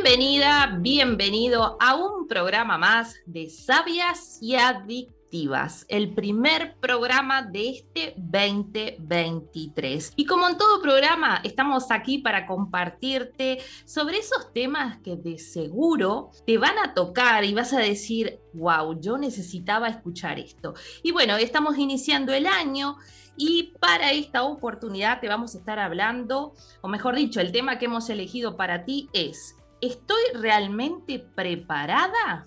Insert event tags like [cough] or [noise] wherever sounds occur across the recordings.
Bienvenida, bienvenido a un programa más de Sabias y Adictivas, el primer programa de este 2023. Y como en todo programa, estamos aquí para compartirte sobre esos temas que de seguro te van a tocar y vas a decir, wow, yo necesitaba escuchar esto. Y bueno, estamos iniciando el año y para esta oportunidad te vamos a estar hablando, o mejor dicho, el tema que hemos elegido para ti es ¿Estoy realmente preparada?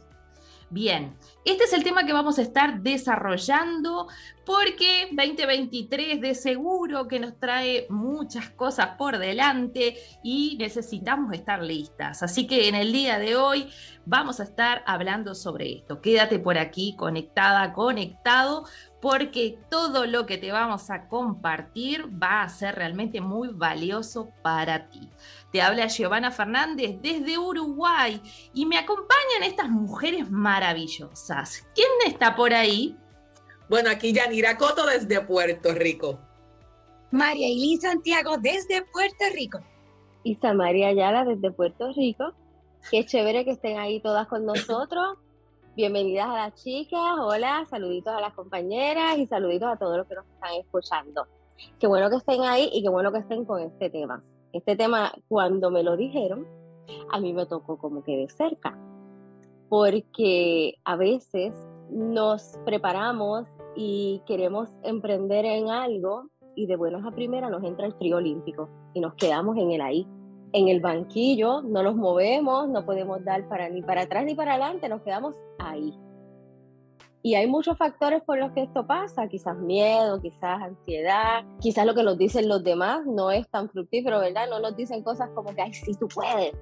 Bien, este es el tema que vamos a estar desarrollando porque 2023 de seguro que nos trae muchas cosas por delante y necesitamos estar listas. Así que en el día de hoy vamos a estar hablando sobre esto. Quédate por aquí conectada, conectado, porque todo lo que te vamos a compartir va a ser realmente muy valioso para ti. Te habla Giovanna Fernández desde Uruguay y me acompañan estas mujeres maravillosas. ¿Quién está por ahí? Bueno, aquí Yanira Coto desde Puerto Rico. María Ili Santiago desde Puerto Rico. Isa María Ayala desde Puerto Rico. Qué chévere que estén ahí todas con nosotros. Bienvenidas a las chicas, hola, saluditos a las compañeras y saluditos a todos los que nos están escuchando. Qué bueno que estén ahí y qué bueno que estén con este tema. Este tema, cuando me lo dijeron, a mí me tocó como que de cerca, porque a veces nos preparamos y queremos emprender en algo y de buenas a primeras nos entra el frío olímpico y nos quedamos en el ahí, en el banquillo, no nos movemos, no podemos dar para ni para atrás ni para adelante, nos quedamos ahí. Y hay muchos factores por los que esto pasa, quizás miedo, quizás ansiedad, quizás lo que nos dicen los demás no es tan fructífero, ¿verdad? No nos dicen cosas como que, ay, sí, tú puedes.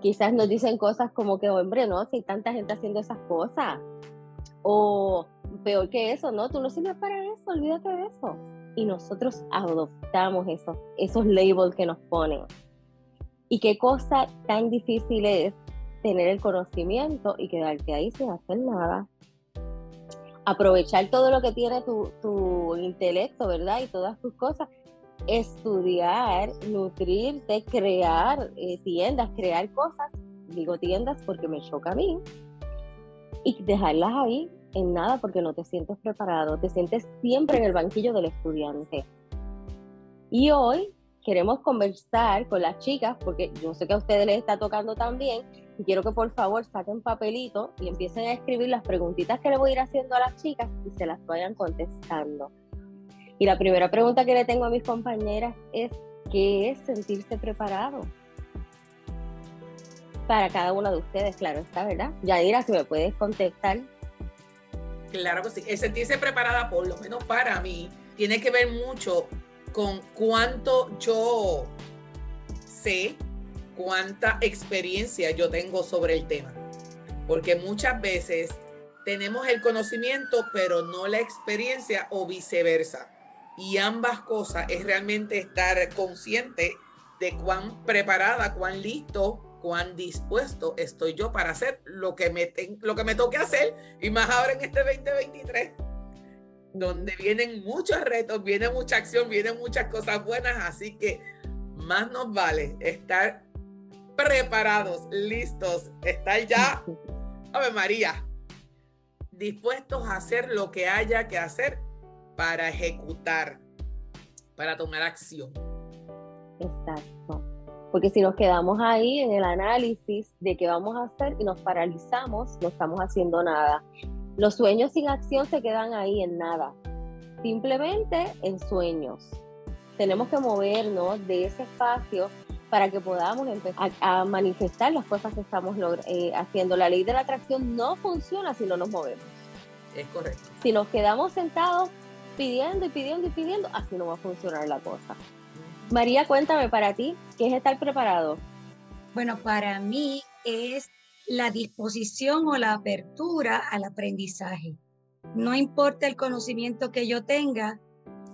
Quizás nos dicen cosas como que, hombre, no, si hay tanta gente haciendo esas cosas. O peor que eso, no, tú no sirves para eso, olvídate de eso. Y nosotros adoptamos eso, esos labels que nos ponen. Y qué cosa tan difícil es tener el conocimiento y quedarte ahí sin hacer nada aprovechar todo lo que tiene tu, intelecto, ¿verdad? Y todas tus cosas, estudiar, nutrirte, crear eh, tiendas, crear cosas, digo tiendas porque me choca a mí, y dejarlas ahí en nada porque no te sientes preparado, te sientes siempre en el banquillo del estudiante. Y hoy queremos conversar con las chicas, porque yo sé que a ustedes les está tocando también, y quiero que por favor saquen papelito y empiecen a escribir las preguntitas que le voy a ir haciendo a las chicas y se las vayan contestando. Y la primera pregunta que le tengo a mis compañeras es, ¿qué es sentirse preparado? Para cada una de ustedes, claro está, ¿verdad? Yadira, si me puedes contestar. Claro que sí. El sentirse preparada, por lo menos para mí, tiene que ver mucho con cuánto yo sé cuánta experiencia yo tengo sobre el tema. Porque muchas veces tenemos el conocimiento, pero no la experiencia o viceversa. Y ambas cosas es realmente estar consciente de cuán preparada, cuán listo, cuán dispuesto estoy yo para hacer lo que me, lo que toque hacer. Y más ahora en este 2023, donde vienen muchos retos, viene mucha acción, vienen muchas cosas buenas. Así que más nos vale estar preparados, listos, estar ya, [laughs] Ave María, dispuestos a hacer lo que haya que hacer para ejecutar, para tomar acción. Exacto. Porque si nos quedamos ahí en el análisis de qué vamos a hacer y nos paralizamos, no estamos haciendo nada. Los sueños sin acción se quedan ahí en nada, simplemente en sueños. Tenemos que movernos de ese espacio para que podamos empezar a, manifestar las cosas que estamos eh, haciendo. La ley de la atracción no funciona si no nos movemos. Es correcto. Si nos quedamos sentados pidiendo y pidiendo y pidiendo, así no va a funcionar la cosa. María, cuéntame para ti, ¿qué es estar preparado? Bueno, para mí es la disposición o la apertura al aprendizaje. No importa el conocimiento que yo tenga,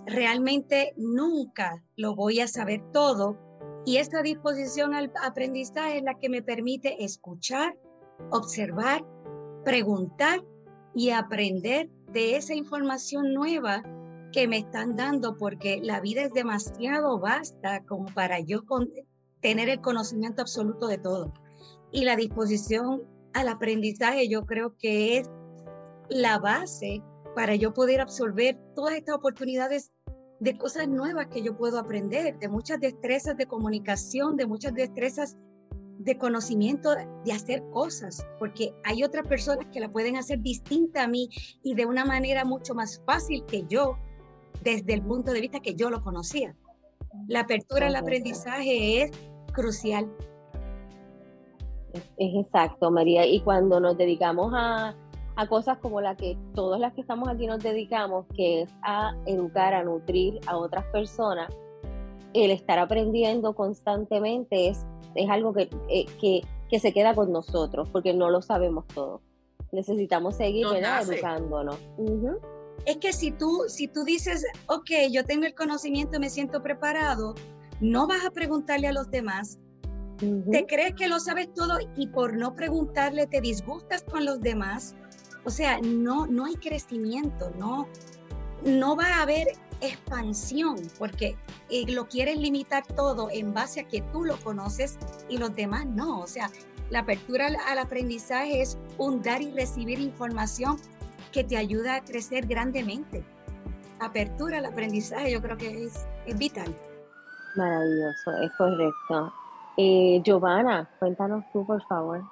realmente nunca lo voy a saber todo, y esta disposición al aprendizaje es la que me permite escuchar, observar, preguntar y aprender de esa información nueva que me están dando, porque la vida es demasiado vasta como para yo tener el conocimiento absoluto de todo. Y la disposición al aprendizaje yo creo que es la base para yo poder absorber todas estas oportunidades de cosas nuevas que yo puedo aprender, de muchas destrezas de comunicación, de muchas destrezas de conocimiento de hacer cosas, porque hay otras personas que la pueden hacer distinta a mí y de una manera mucho más fácil que yo, desde el punto de vista que yo lo conocía. La apertura al aprendizaje es crucial. Es exacto, María. Y cuando nos dedicamos a, a cosas como la que todas las que estamos aquí nos dedicamos, que es a educar, a nutrir a otras personas, el estar aprendiendo constantemente es, es algo que, eh, que, que, se queda con nosotros, porque no lo sabemos todo. Necesitamos seguir educándonos. Es que si tú, si tú dices, ok, yo tengo el conocimiento, me siento preparado, no vas a preguntarle a los demás, te crees que lo sabes todo y por no preguntarle te disgustas con los demás, o sea, no, no hay crecimiento, no, no va a haber expansión, porque eh, lo quieres limitar todo en base a que tú lo conoces y los demás no. O sea, la apertura al, aprendizaje es un dar y recibir información que te ayuda a crecer grandemente. Apertura al aprendizaje yo creo que es, vital. Maravilloso, es correcto. Eh, Giovanna, cuéntanos tú, por favor.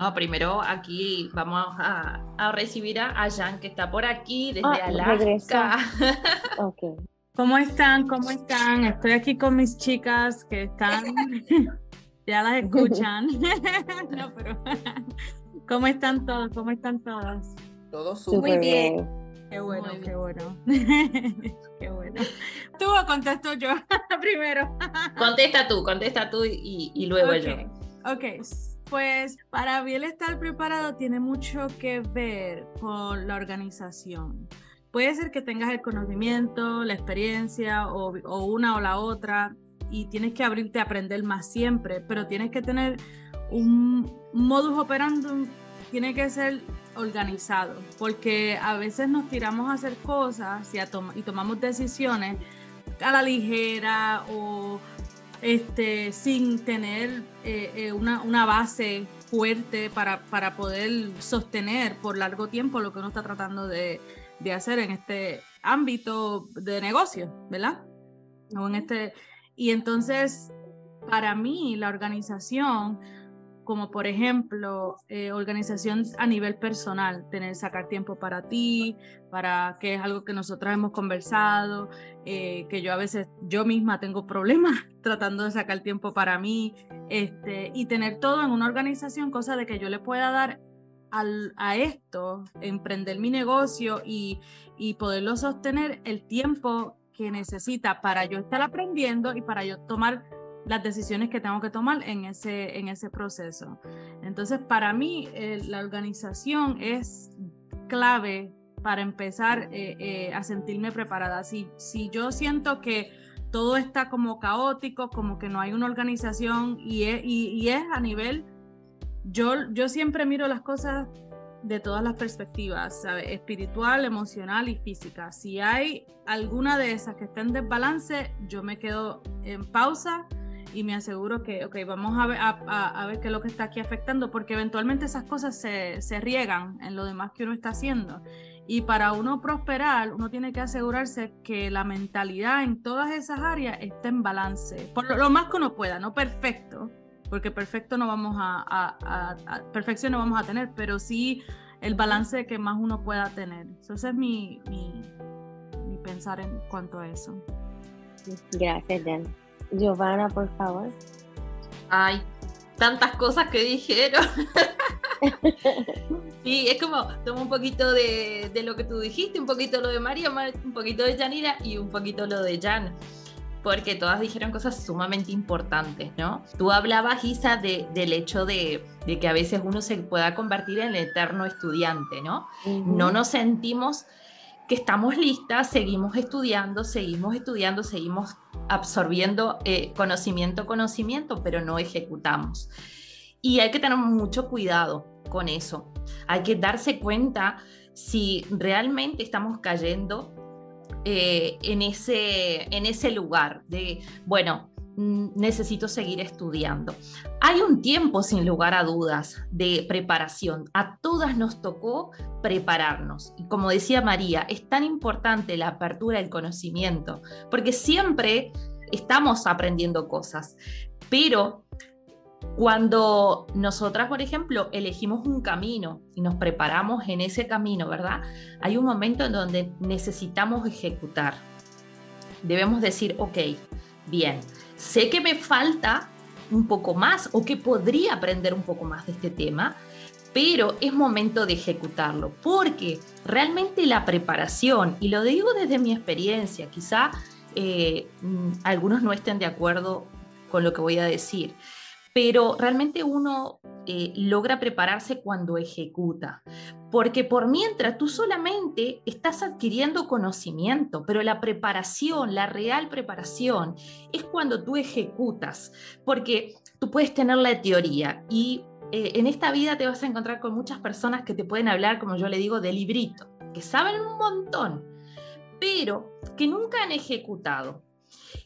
No, primero aquí vamos a, recibir a, Jan, que está por aquí desde ah, Alaska. [laughs] okay. ¿Cómo están? ¿Cómo están? Estoy aquí con mis chicas que están, [laughs] ya las escuchan. [laughs] no, pero, ¿Cómo están todos? ¿Cómo están todas? Todos súper bien. Qué bueno, qué bueno. qué bueno. [laughs] Tú o contesto yo [laughs] primero. contesta tú, contesta tú y, luego yo. Ok, pues para bien estar preparado tiene mucho que ver con la organización. Puede ser que tengas el conocimiento, la experiencia o, una o la otra y tienes que abrirte a aprender más siempre, pero tienes que tener un modus operandi, tiene que ser organizado, porque a veces nos tiramos a hacer cosas y, y tomamos decisiones a la ligera o este, sin tener eh, eh, una, una, base fuerte para, para, poder sostener por largo tiempo lo que uno está tratando de, de hacer en este ámbito de negocio, ¿verdad? O en este, y entonces, para mí, la organización como por ejemplo eh, organización a nivel personal, tener, sacar tiempo para ti, para que es algo que nosotros hemos conversado, eh, que yo a veces yo misma tengo problemas [laughs] tratando de sacar tiempo para mí, este, y tener todo en una organización, cosa de que yo le pueda dar al, a esto, emprender mi negocio y, y poderlo sostener el tiempo que necesita para yo estar aprendiendo y para yo tomar las decisiones que tengo que tomar en ese, en ese proceso. Entonces, para mí, eh, la organización es clave para empezar eh, eh, a sentirme preparada. Si, si yo siento que todo está como caótico, como que no hay una organización y es, y, es a nivel, yo, yo siempre miro las cosas de todas las perspectivas, espiritual, emocional y física. Si hay alguna de esas que está en desbalance, yo me quedo en pausa y me aseguro que, ok, vamos a ver, a, ver qué es lo que está aquí afectando, porque eventualmente esas cosas se, se, riegan en lo demás que uno está haciendo. Y para uno prosperar, uno tiene que asegurarse que la mentalidad en todas esas áreas esté en balance, por lo, más que uno pueda, no perfecto, porque perfecto no vamos a, a, perfección no vamos a tener, pero sí el balance que más uno pueda tener. Eso es mi, mi, mi pensar en cuanto a eso. Gracias, Jan. Giovanna, por favor. Ay, tantas cosas que dijeron. [laughs] sí, es como, tomo un poquito de, lo que tú dijiste, un poquito lo de María, un poquito de Janira y un poquito lo de Jan. Porque todas dijeron cosas sumamente importantes, ¿no? Tú hablabas, Isa, de, del hecho de, que a veces uno se pueda convertir en el eterno estudiante, ¿no? No nos sentimos que estamos listas, seguimos estudiando, seguimos estudiando, seguimos absorbiendo eh, conocimiento, conocimiento, pero no ejecutamos. Y hay que tener mucho cuidado con eso. Hay que darse cuenta si realmente estamos cayendo eh, en, ese, en ese lugar de, bueno, necesito seguir estudiando. Hay un tiempo, sin lugar a dudas, de preparación. A todas nos tocó prepararnos. Y como decía María, es tan importante la apertura del conocimiento, porque siempre estamos aprendiendo cosas, pero cuando nosotras, por ejemplo, elegimos un camino y nos preparamos en ese camino, ¿verdad? Hay un momento en donde necesitamos ejecutar. Debemos decir, ok, bien, sé que me falta un poco más o que podría aprender un poco más de este tema, pero es momento de ejecutarlo, porque realmente la preparación, y lo digo desde mi experiencia, quizá eh, mm, algunos no estén de acuerdo con lo que voy a decir, pero realmente uno eh, logra prepararse cuando ejecuta, porque por mientras tú solamente estás adquiriendo conocimiento, pero la preparación, la real preparación, es cuando tú ejecutas, porque tú puedes tener la teoría y eh, en esta vida te vas a encontrar con muchas personas que te pueden hablar, como yo le digo, de librito, que saben un montón, pero que nunca han ejecutado.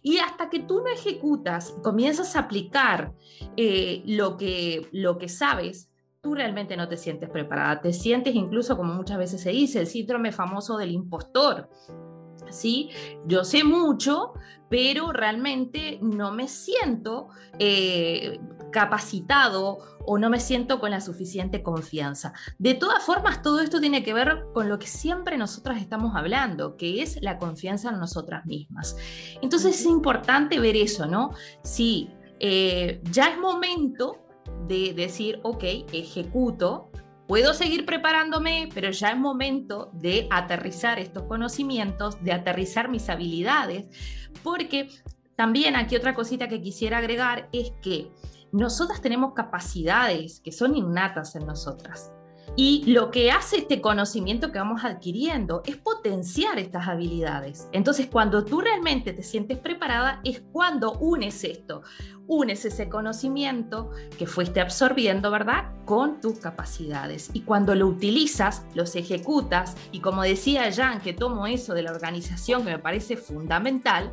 Y hasta que tú no ejecutas, comienzas a aplicar eh, lo, que, lo que sabes, tú realmente no te sientes preparada. Te sientes incluso, como muchas veces se dice, el síndrome famoso del impostor. ¿sí? Yo sé mucho, pero realmente no me siento eh, capacitado o no me siento con la suficiente confianza. De todas formas, todo esto tiene que ver con lo que siempre nosotras estamos hablando, que es la confianza en nosotras mismas. Entonces es importante ver eso, ¿no? Si eh, ya es momento de decir, ok, ejecuto, Puedo seguir preparándome, pero ya es momento de aterrizar estos conocimientos, de aterrizar mis habilidades, porque también aquí otra cosita que quisiera agregar es que nosotras tenemos capacidades que son innatas en nosotras. Y lo que hace este conocimiento que vamos adquiriendo es potenciar estas habilidades. Entonces, cuando tú realmente te sientes preparada, es cuando unes esto, unes ese conocimiento que fuiste absorbiendo, ¿verdad? Con tus capacidades. Y cuando lo utilizas, los ejecutas, y como decía Jan, que tomo eso de la organización que me parece fundamental,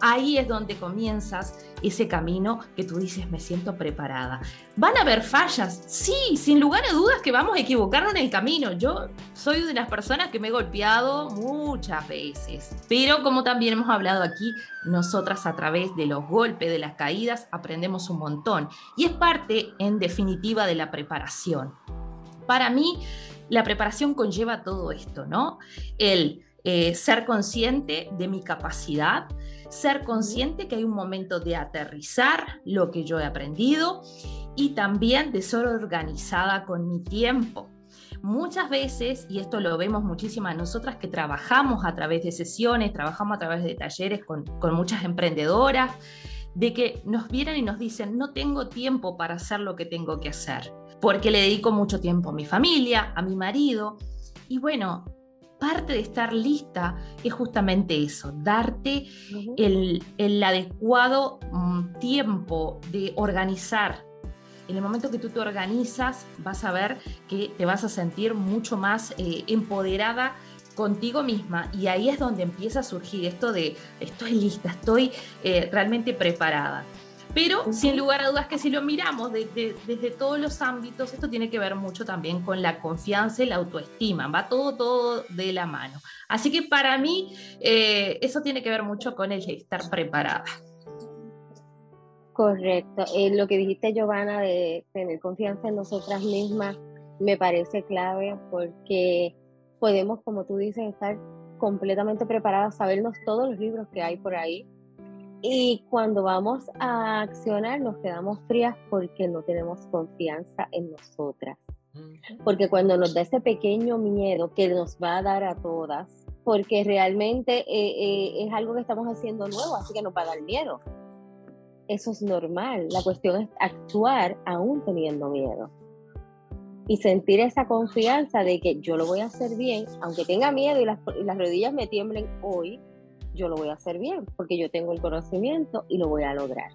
ahí es donde comienzas ese camino que tú dices, me siento preparada. ¿Van a haber fallas? Sí, sin lugar a dudas que vamos a equivocarnos en el camino. Yo soy de las personas que me he golpeado muchas veces, pero como también hemos hablado aquí, nosotras a través de los golpes, de las caídas, aprendemos un montón. Y es parte, en definitiva, de la preparación. Para mí, la preparación conlleva todo esto, ¿no? El eh, ser consciente de mi capacidad, ser consciente que hay un momento de aterrizar lo que yo he aprendido y también de ser organizada con mi tiempo. Muchas veces, y esto lo vemos muchísimas nosotras que trabajamos a través de sesiones, trabajamos a través de talleres con, con muchas emprendedoras, de que nos vienen y nos dicen, no tengo tiempo para hacer lo que tengo que hacer, porque le dedico mucho tiempo a mi familia, a mi marido. Y bueno, parte de estar lista es justamente eso, darte el, adecuado mm, tiempo de organizar. En el momento que tú te organizas, vas a ver que te vas a sentir mucho más eh, empoderada contigo misma y ahí es donde empieza a surgir esto de estoy lista, estoy eh, realmente preparada. Pero sin lugar a dudas que si lo miramos desde todos los ámbitos, esto tiene que ver mucho también con la confianza y la autoestima, va todo, todo de la mano. Así que para mí eh, eso tiene que ver mucho con el estar preparada. Correcto. Eh, lo que dijiste, Giovanna, de tener confianza en nosotras mismas, me parece clave porque podemos, como tú dices, estar completamente preparadas, sabernos todos los libros que hay por ahí, y cuando vamos a accionar nos quedamos frías porque no tenemos confianza en nosotras. Porque cuando nos da ese pequeño miedo que nos va a dar a todas, porque realmente eh, eh, es algo que estamos haciendo nuevo, así que nos va a dar miedo. Eso es normal. La cuestión es actuar aún teniendo miedo. Y sentir esa confianza de que yo lo voy a hacer bien, aunque tenga miedo y las, y las rodillas me tiemblen hoy, yo lo voy a hacer bien, porque yo tengo el conocimiento y lo voy a lograr.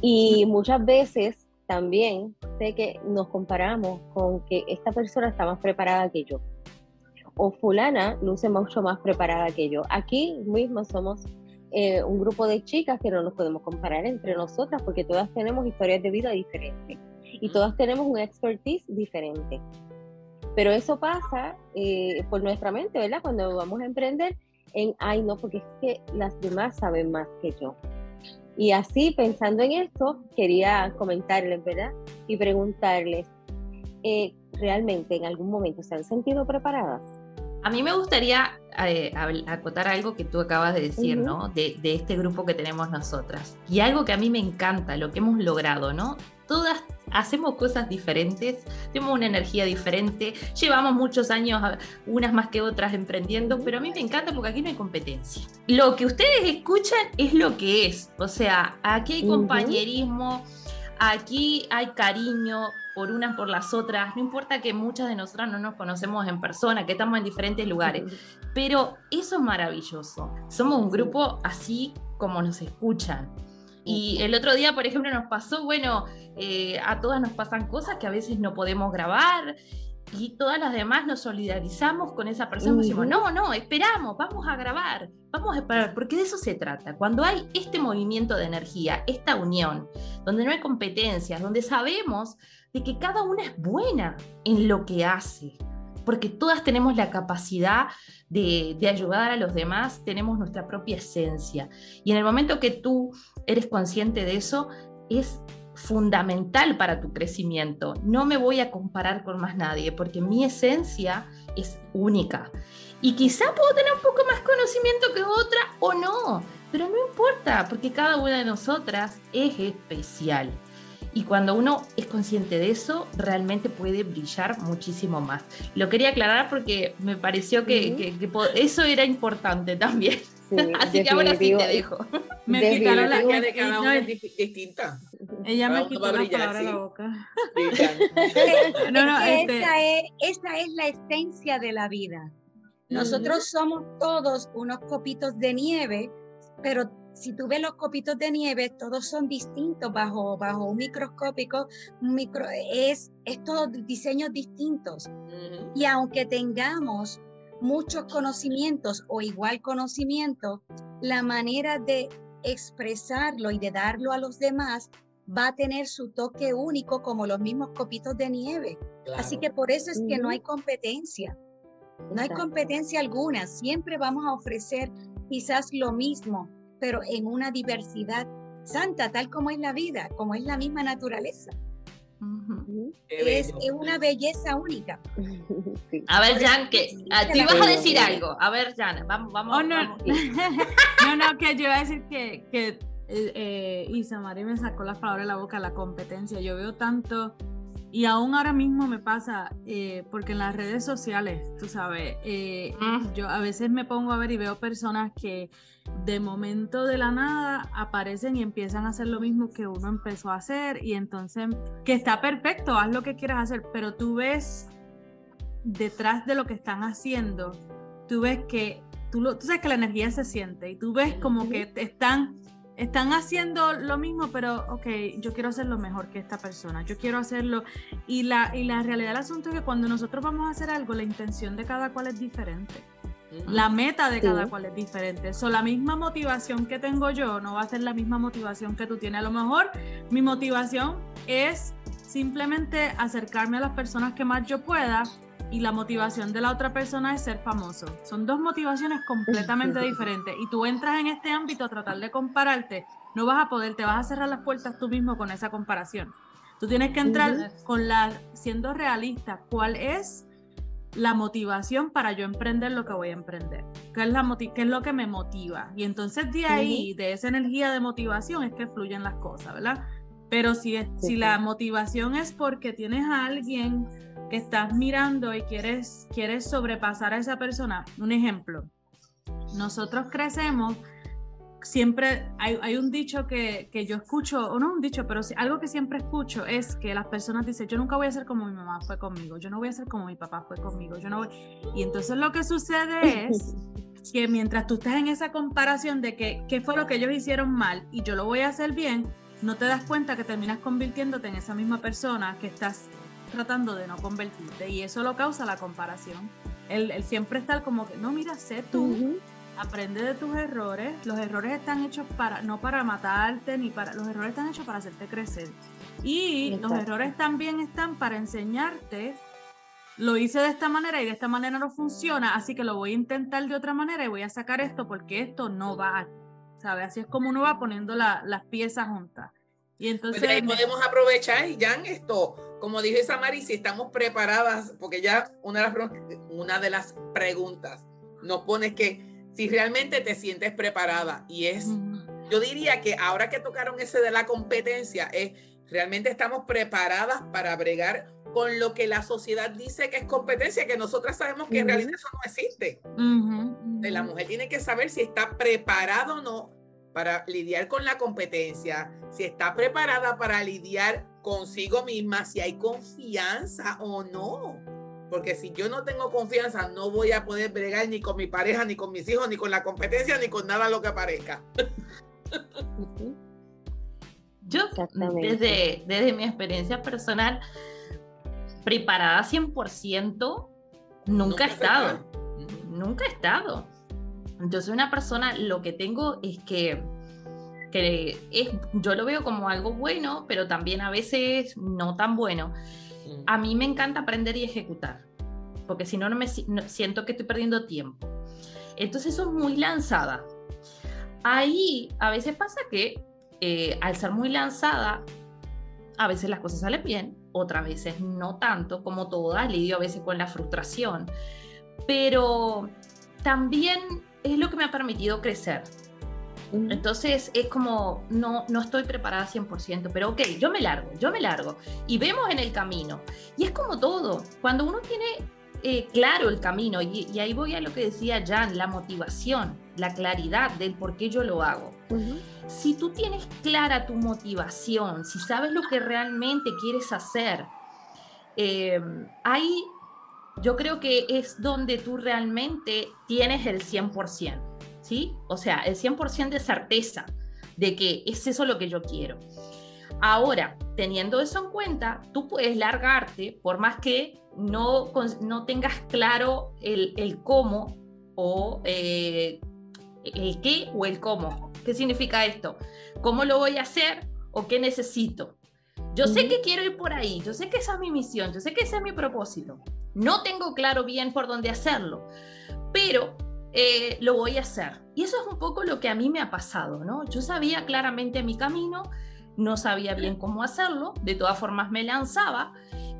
Y muchas veces también sé que nos comparamos con que esta persona está más preparada que yo. O fulana luce mucho más preparada que yo. Aquí mismo somos eh, un grupo de chicas que no nos podemos comparar entre nosotras porque todas tenemos historias de vida diferentes y todas tenemos un expertise diferente. Pero eso pasa eh, por nuestra mente, ¿verdad? Cuando vamos a emprender en, ay no, porque es que las demás saben más que yo. Y así, pensando en esto, quería comentarles, ¿verdad? Y preguntarles, eh, ¿realmente en algún momento se han sentido preparadas? A mí me gustaría eh, acotar algo que tú acabas de decir, ¿no? De, de, este grupo que tenemos nosotras. Y algo que a mí me encanta, lo que hemos logrado, ¿no? Todas hacemos cosas diferentes, tenemos una energía diferente, llevamos muchos años, unas más que otras, emprendiendo, pero a mí me encanta porque aquí no hay competencia. Lo que ustedes escuchan es lo que es, o sea, aquí hay compañerismo, aquí hay cariño por unas por las otras, no importa que muchas de nosotras no nos conocemos en persona, que estamos en diferentes lugares, pero eso es maravilloso. Somos un grupo así como nos escuchan. Y el otro día, por ejemplo, nos pasó, bueno, eh, a todas nos pasan cosas que a veces no podemos grabar y todas las demás nos solidarizamos con esa persona y decimos, no, no, esperamos, vamos a grabar, vamos a esperar, porque de eso se trata. Cuando hay este movimiento de energía, esta unión, donde no hay competencias, donde sabemos de que cada una es buena en lo que hace, porque todas tenemos la capacidad de, ayudar a los demás, tenemos nuestra propia esencia. Y en el momento que tú eres consciente de eso, es fundamental para tu crecimiento. No me voy a comparar con más nadie, porque mi esencia es única. Y quizá puedo tener un poco más conocimiento que otra o no, pero no importa, porque cada una de nosotras es especial. Y cuando uno es consciente de eso, realmente puede brillar muchísimo más. Lo quería aclarar porque me pareció que, eso era importante también. [laughs] Así que ahora sí te dejo. Me picaron la de cada una es distinta. Ella me quitó la palabra de la boca. [laughs] no, no, este... esa, es, esa es la esencia de la vida. Nosotros somos todos unos copitos de nieve, pero si tú ves los copitos de nieve, todos son distintos bajo, bajo un microscópico, un micro, es, es todos diseños distintos. Y aunque tengamos muchos conocimientos o igual conocimiento, la manera de expresarlo y de darlo a los demás va a tener su toque único como los mismos copitos de nieve. Así que por eso es que no hay competencia. No hay competencia alguna. Siempre vamos a ofrecer quizás lo mismo, pero en una diversidad santa, tal como es la vida, como es la misma naturaleza. es, una belleza única. [laughs] A ver, Jan, que a ti vas a decir algo. A ver, Jan, vamos, vamos. Oh, no. [laughs] no, no, que yo iba a decir que, que eh, eh, Isa María me sacó las palabras de la boca, la competencia. Yo veo tanto y aún ahora mismo me pasa, eh, porque en las redes sociales, tú sabes, eh, mm. yo a veces me pongo a ver y veo personas que de momento de la nada aparecen y empiezan a hacer lo mismo que uno empezó a hacer y entonces, que está perfecto, haz lo que quieras hacer, pero tú ves detrás de lo que están haciendo, tú ves que, tú, lo, tú sabes que la energía se siente y tú ves como que están están haciendo lo mismo, pero ok, yo quiero hacerlo mejor que esta persona, yo quiero hacerlo. Y la, y la realidad del asunto es que cuando nosotros vamos a hacer algo, la intención de cada cual es diferente. La meta de cada cual es diferente. So, la misma motivación que tengo yo no va a ser la misma motivación que tú tienes. A lo mejor mi motivación es simplemente acercarme a las personas que más yo pueda y la motivación de la otra persona es ser famoso. Son dos motivaciones completamente [laughs] diferentes y tú entras en este ámbito a tratar de compararte, no vas a poder, te vas a cerrar las puertas tú mismo con esa comparación. Tú tienes que entrar con la siendo realista, ¿cuál es la motivación para yo emprender lo que voy a emprender? ¿Qué es, la qué es lo que me motiva? Y entonces de ahí, de esa energía de motivación es que fluyen las cosas, ¿verdad? Pero si, si la motivación es porque tienes a alguien que estás mirando y quieres, quieres sobrepasar a esa persona. Un ejemplo, nosotros crecemos, siempre hay, un dicho que, yo escucho, o no un dicho, pero algo que siempre escucho es que las personas dicen, yo nunca voy a ser como mi mamá fue conmigo, yo no voy a ser como mi papá fue conmigo, yo no voy... Y entonces lo que sucede [laughs] es que mientras tú estás en esa comparación de que qué fue lo que ellos hicieron mal y yo lo voy a hacer bien, no te das cuenta que terminas convirtiéndote en esa misma persona que estás tratando de no convertirte y eso lo causa la comparación. El, siempre estar como que, no, mira, sé tú, aprende de tus errores. Los errores están hechos para, no para matarte, ni para, los errores están hechos para hacerte crecer. Y los errores también están para enseñarte, lo hice de esta manera y de esta manera no funciona, así que lo voy a intentar de otra manera y voy a sacar esto porque esto no va, ¿sabes? Así es como uno va poniendo las piezas juntas. Y entonces pues ahí podemos aprovechar y ya en esto, como dijo Samari, si estamos preparadas, porque ya una de las, una de las preguntas nos pone que si realmente te sientes preparada y es, yo diría que ahora que tocaron ese de la competencia, es realmente estamos preparadas para bregar con lo que la sociedad dice que es competencia, que nosotras sabemos que en realidad eso no existe. La mujer tiene que saber si está preparada o no para lidiar con la competencia, si está preparada para lidiar consigo misma, si hay confianza o no. Porque si yo no tengo confianza, no voy a poder bregar ni con mi pareja, ni con mis hijos, ni con la competencia, ni con nada lo que aparezca. [laughs] Yo, desde, desde mi experiencia personal, preparada 100%, nunca, he estado. Nunca he estado. Entonces, una persona, lo que tengo es que, que es, yo lo veo como algo bueno, pero también a veces no tan bueno a mí me encanta aprender y ejecutar, porque si no, no me siento que estoy perdiendo tiempo. Entonces, eso es muy lanzada. Ahí a veces pasa que eh, al ser muy lanzada, a veces las cosas salen bien, otras veces no tanto, como todas, lidio a veces con la frustración, pero también es lo que me ha permitido crecer. Entonces es como, no, no estoy preparada 100%, pero ok, yo me largo, yo me largo y vemos en el camino. Y es como todo, cuando uno tiene eh, claro el camino, y, ahí voy a lo que decía Jan, la motivación, la claridad del por qué yo lo hago. Si tú tienes clara tu motivación, si sabes lo que realmente quieres hacer, eh, ahí yo creo que es donde tú realmente tienes el 100%. ¿Sí? O sea, el 100% de certeza de que es eso lo que yo quiero. Ahora, teniendo eso en cuenta, tú puedes largarte por más que no, no tengas claro el, cómo o eh, el qué o el cómo. ¿Qué significa esto? ¿Cómo lo voy a hacer o qué necesito? Yo sé que quiero ir por ahí, yo sé que esa es mi misión, yo sé que ese es mi propósito. No tengo claro bien por dónde hacerlo, pero eh, lo voy a hacer. Y eso es un poco lo que a mí me ha pasado, ¿no? Yo sabía claramente mi camino, no sabía bien cómo hacerlo, de todas formas me lanzaba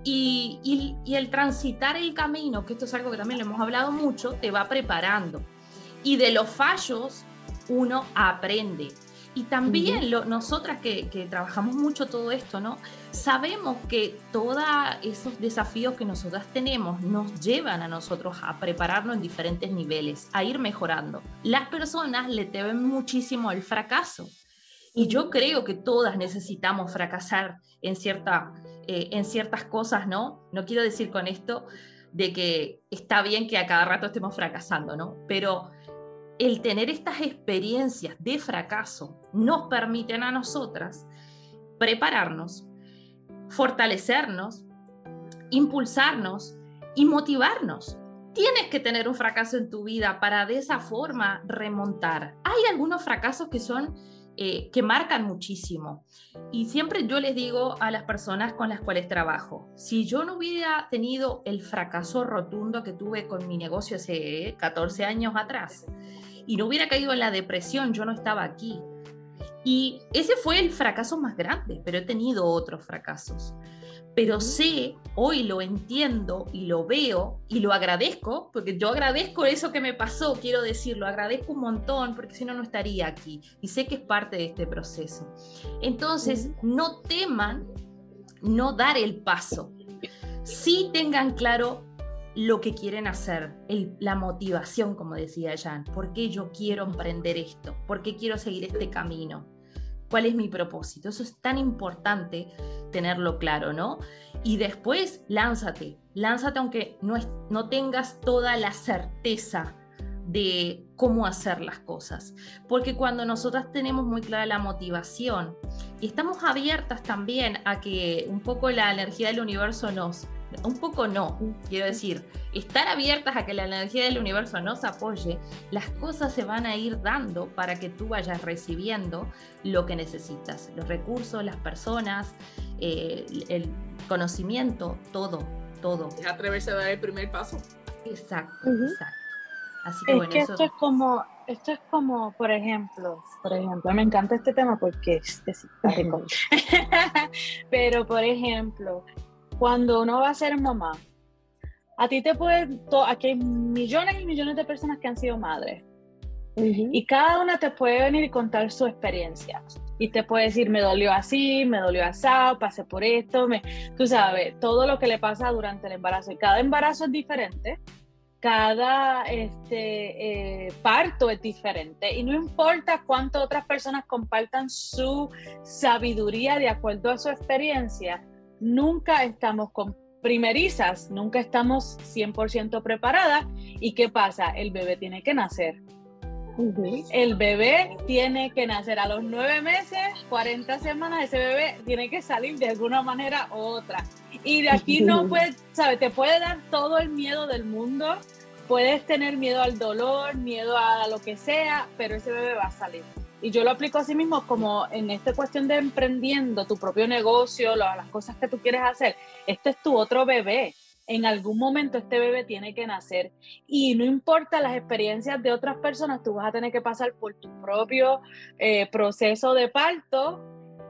y, y, el transitar el camino, que esto es algo que también le hemos hablado mucho, te va preparando. Y de los fallos uno aprende. Y también lo, nosotras que, que, trabajamos mucho todo esto, ¿no? Sabemos que todos esos desafíos que nosotras tenemos nos llevan a nosotros a prepararnos en diferentes niveles, a ir mejorando. Las personas le temen muchísimo el fracaso. Y yo creo que todas necesitamos fracasar en, cierta, eh, en ciertas cosas, ¿no? No quiero decir con esto de que está bien que a cada rato estemos fracasando, ¿no? Pero el tener estas experiencias de fracaso nos permiten a nosotras prepararnos, fortalecernos, impulsarnos y motivarnos. Tienes que tener un fracaso en tu vida para de esa forma remontar. Hay algunos fracasos que son eh, que marcan muchísimo. Y siempre yo les digo a las personas con las cuales trabajo, si yo no hubiera tenido el fracaso rotundo que tuve con mi negocio hace 14 años atrás, y no hubiera caído en la depresión, yo no estaba aquí. Y ese fue el fracaso más grande, pero he tenido otros fracasos. Pero sé, hoy lo entiendo y lo veo y lo agradezco, porque yo agradezco eso que me pasó, quiero decirlo, agradezco un montón, porque si no, no estaría aquí. Y sé que es parte de este proceso. Entonces, no teman no dar el paso. Sí tengan claro lo que quieren hacer, la motivación, como decía Jan, por qué yo quiero emprender esto, por qué quiero seguir este camino, cuál es mi propósito. Eso es tan importante tenerlo claro, ¿no? Y después lánzate, lánzate aunque no, no tengas toda la certeza de cómo hacer las cosas. Porque cuando nosotras tenemos muy clara la motivación y estamos abiertas también a que un poco la energía del universo nos, un poco no. Quiero decir, estar abiertas a que la energía del universo nos apoye, las cosas se van a ir dando para que tú vayas recibiendo lo que necesitas, los recursos, las personas, eh, el conocimiento, todo, todo. Es atreverse a dar el primer paso. Exacto, exacto. Así que, es que esto es como, esto es como, por ejemplo, por ejemplo, me encanta este tema porque es, rico. [laughs] Pero, por ejemplo, cuando uno va a ser mamá, a ti te puede, aquí hay millones y millones de personas que han sido madres. Y cada una te puede venir y contar su experiencia. Y te puede decir, me dolió así, me dolió asado, pasé por esto, me, tú sabes, todo lo que le pasa durante el embarazo. Y cada embarazo es diferente cada este, eh, parto es diferente y no importa cuánto otras personas compartan su sabiduría de acuerdo a su experiencia, nunca estamos con primerizas, nunca estamos 100% preparadas. ¿Y qué pasa? El bebé tiene que nacer. El bebé tiene que nacer a los nueve meses, 40 semanas, ese bebé tiene que salir de alguna manera u otra. Y de aquí no puede, ¿sabes? Te puede dar todo el miedo del mundo, puedes tener miedo al dolor, miedo a lo que sea, pero ese bebé va a salir. Y yo lo aplico así mismo como en esta cuestión de emprendiendo tu propio negocio, las cosas que tú quieres hacer. Este es tu otro bebé en algún momento este bebé tiene que nacer y no importa las experiencias de otras personas, tú vas a tener que pasar por tu propio eh, proceso de parto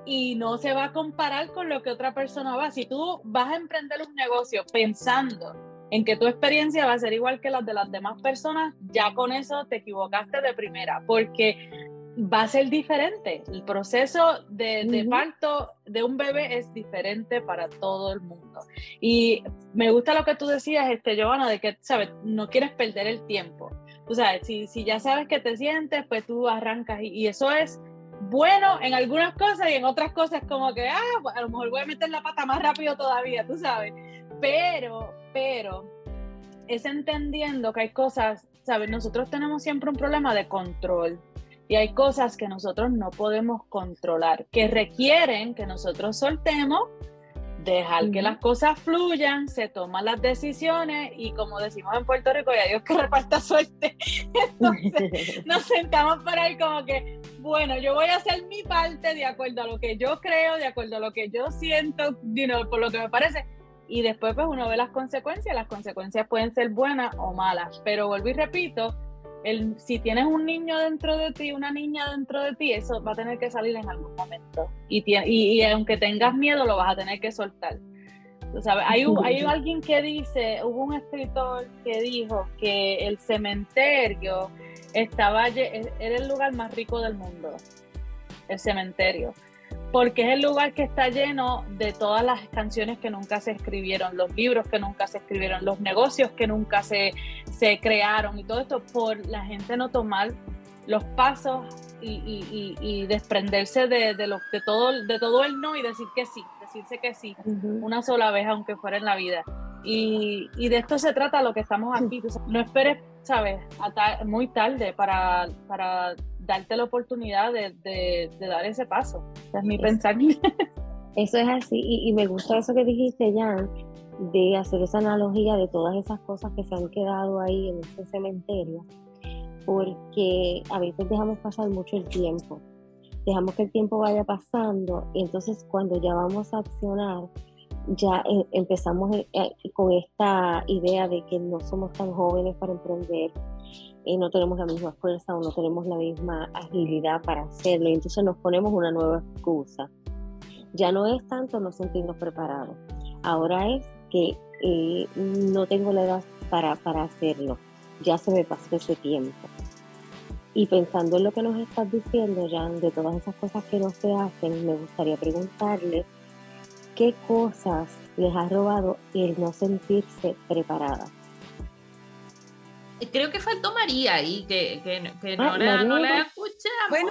y no se va a comparar con lo que otra persona va. Si tú vas a emprender un negocio pensando en que tu experiencia va a ser igual que las de las demás personas, ya con eso te equivocaste de primera, porque va a ser diferente. El proceso de, parto de un bebé es diferente para todo el mundo. Y me gusta lo que tú decías, este, Giovanna, de que, ¿sabes? No quieres perder el tiempo. O sea, si, si ya sabes que te sientes, pues tú arrancas y, eso es bueno en algunas cosas y en otras cosas como que, ah, pues, a lo mejor voy a meter la pata más rápido todavía, tú sabes. Pero, pero, es entendiendo que hay cosas, ¿sabes? Nosotros tenemos siempre un problema de control y hay cosas que nosotros no podemos controlar, que requieren que nosotros soltemos, dejar que las cosas fluyan, se toman las decisiones y como decimos en Puerto Rico, y a Dios que reparta [laughs] suerte. Entonces [laughs] nos sentamos para ahí como que, bueno, yo voy a hacer mi parte de acuerdo a lo que yo creo, de acuerdo a lo que yo siento, por lo que me parece. Y después pues uno ve las consecuencias, las consecuencias pueden ser buenas o malas, pero vuelvo y repito, el, si tienes un niño dentro de ti, una niña dentro de ti, eso va a tener que salir en algún momento. Y, y, aunque tengas miedo, lo vas a tener que soltar. sabes, hay, hay alguien que dice, hubo un escritor que dijo que el cementerio estaba, era el lugar más rico del mundo, el cementerio porque es el lugar que está lleno de todas las canciones que nunca se escribieron, los libros que nunca se escribieron, los negocios que nunca se, se crearon y todo esto por la gente no tomar los pasos y, y, desprenderse de, de, lo, de, todo, de todo el no y decir que sí, decirse que sí, una sola vez, aunque fuera en la vida. Y, y, de esto se trata lo que estamos aquí. No esperes, ¿sabes?, muy tarde para, para darte la oportunidad de, dar ese paso. es mi pensamiento. [laughs] Eso es así, y, me gusta eso que dijiste, Jan, de hacer esa analogía de todas esas cosas que se han quedado ahí en ese cementerio, porque a veces dejamos pasar mucho el tiempo, dejamos que el tiempo vaya pasando, y entonces cuando ya vamos a accionar, ya eh, empezamos eh, eh, con esta idea de que no somos tan jóvenes para emprender, y no tenemos la misma fuerza o no tenemos la misma agilidad para hacerlo. Y entonces nos ponemos una nueva excusa. Ya no es tanto no sentirnos preparados. Ahora es que eh, no tengo la edad para, para hacerlo. Ya se me pasó ese tiempo. Y pensando en lo que nos estás diciendo, Jan, de todas esas cosas que no se hacen, me gustaría preguntarles qué cosas les ha robado el no sentirse preparadas creo que faltó María ahí, que, que, no, ah, la, no, la, escuchamos. Bueno,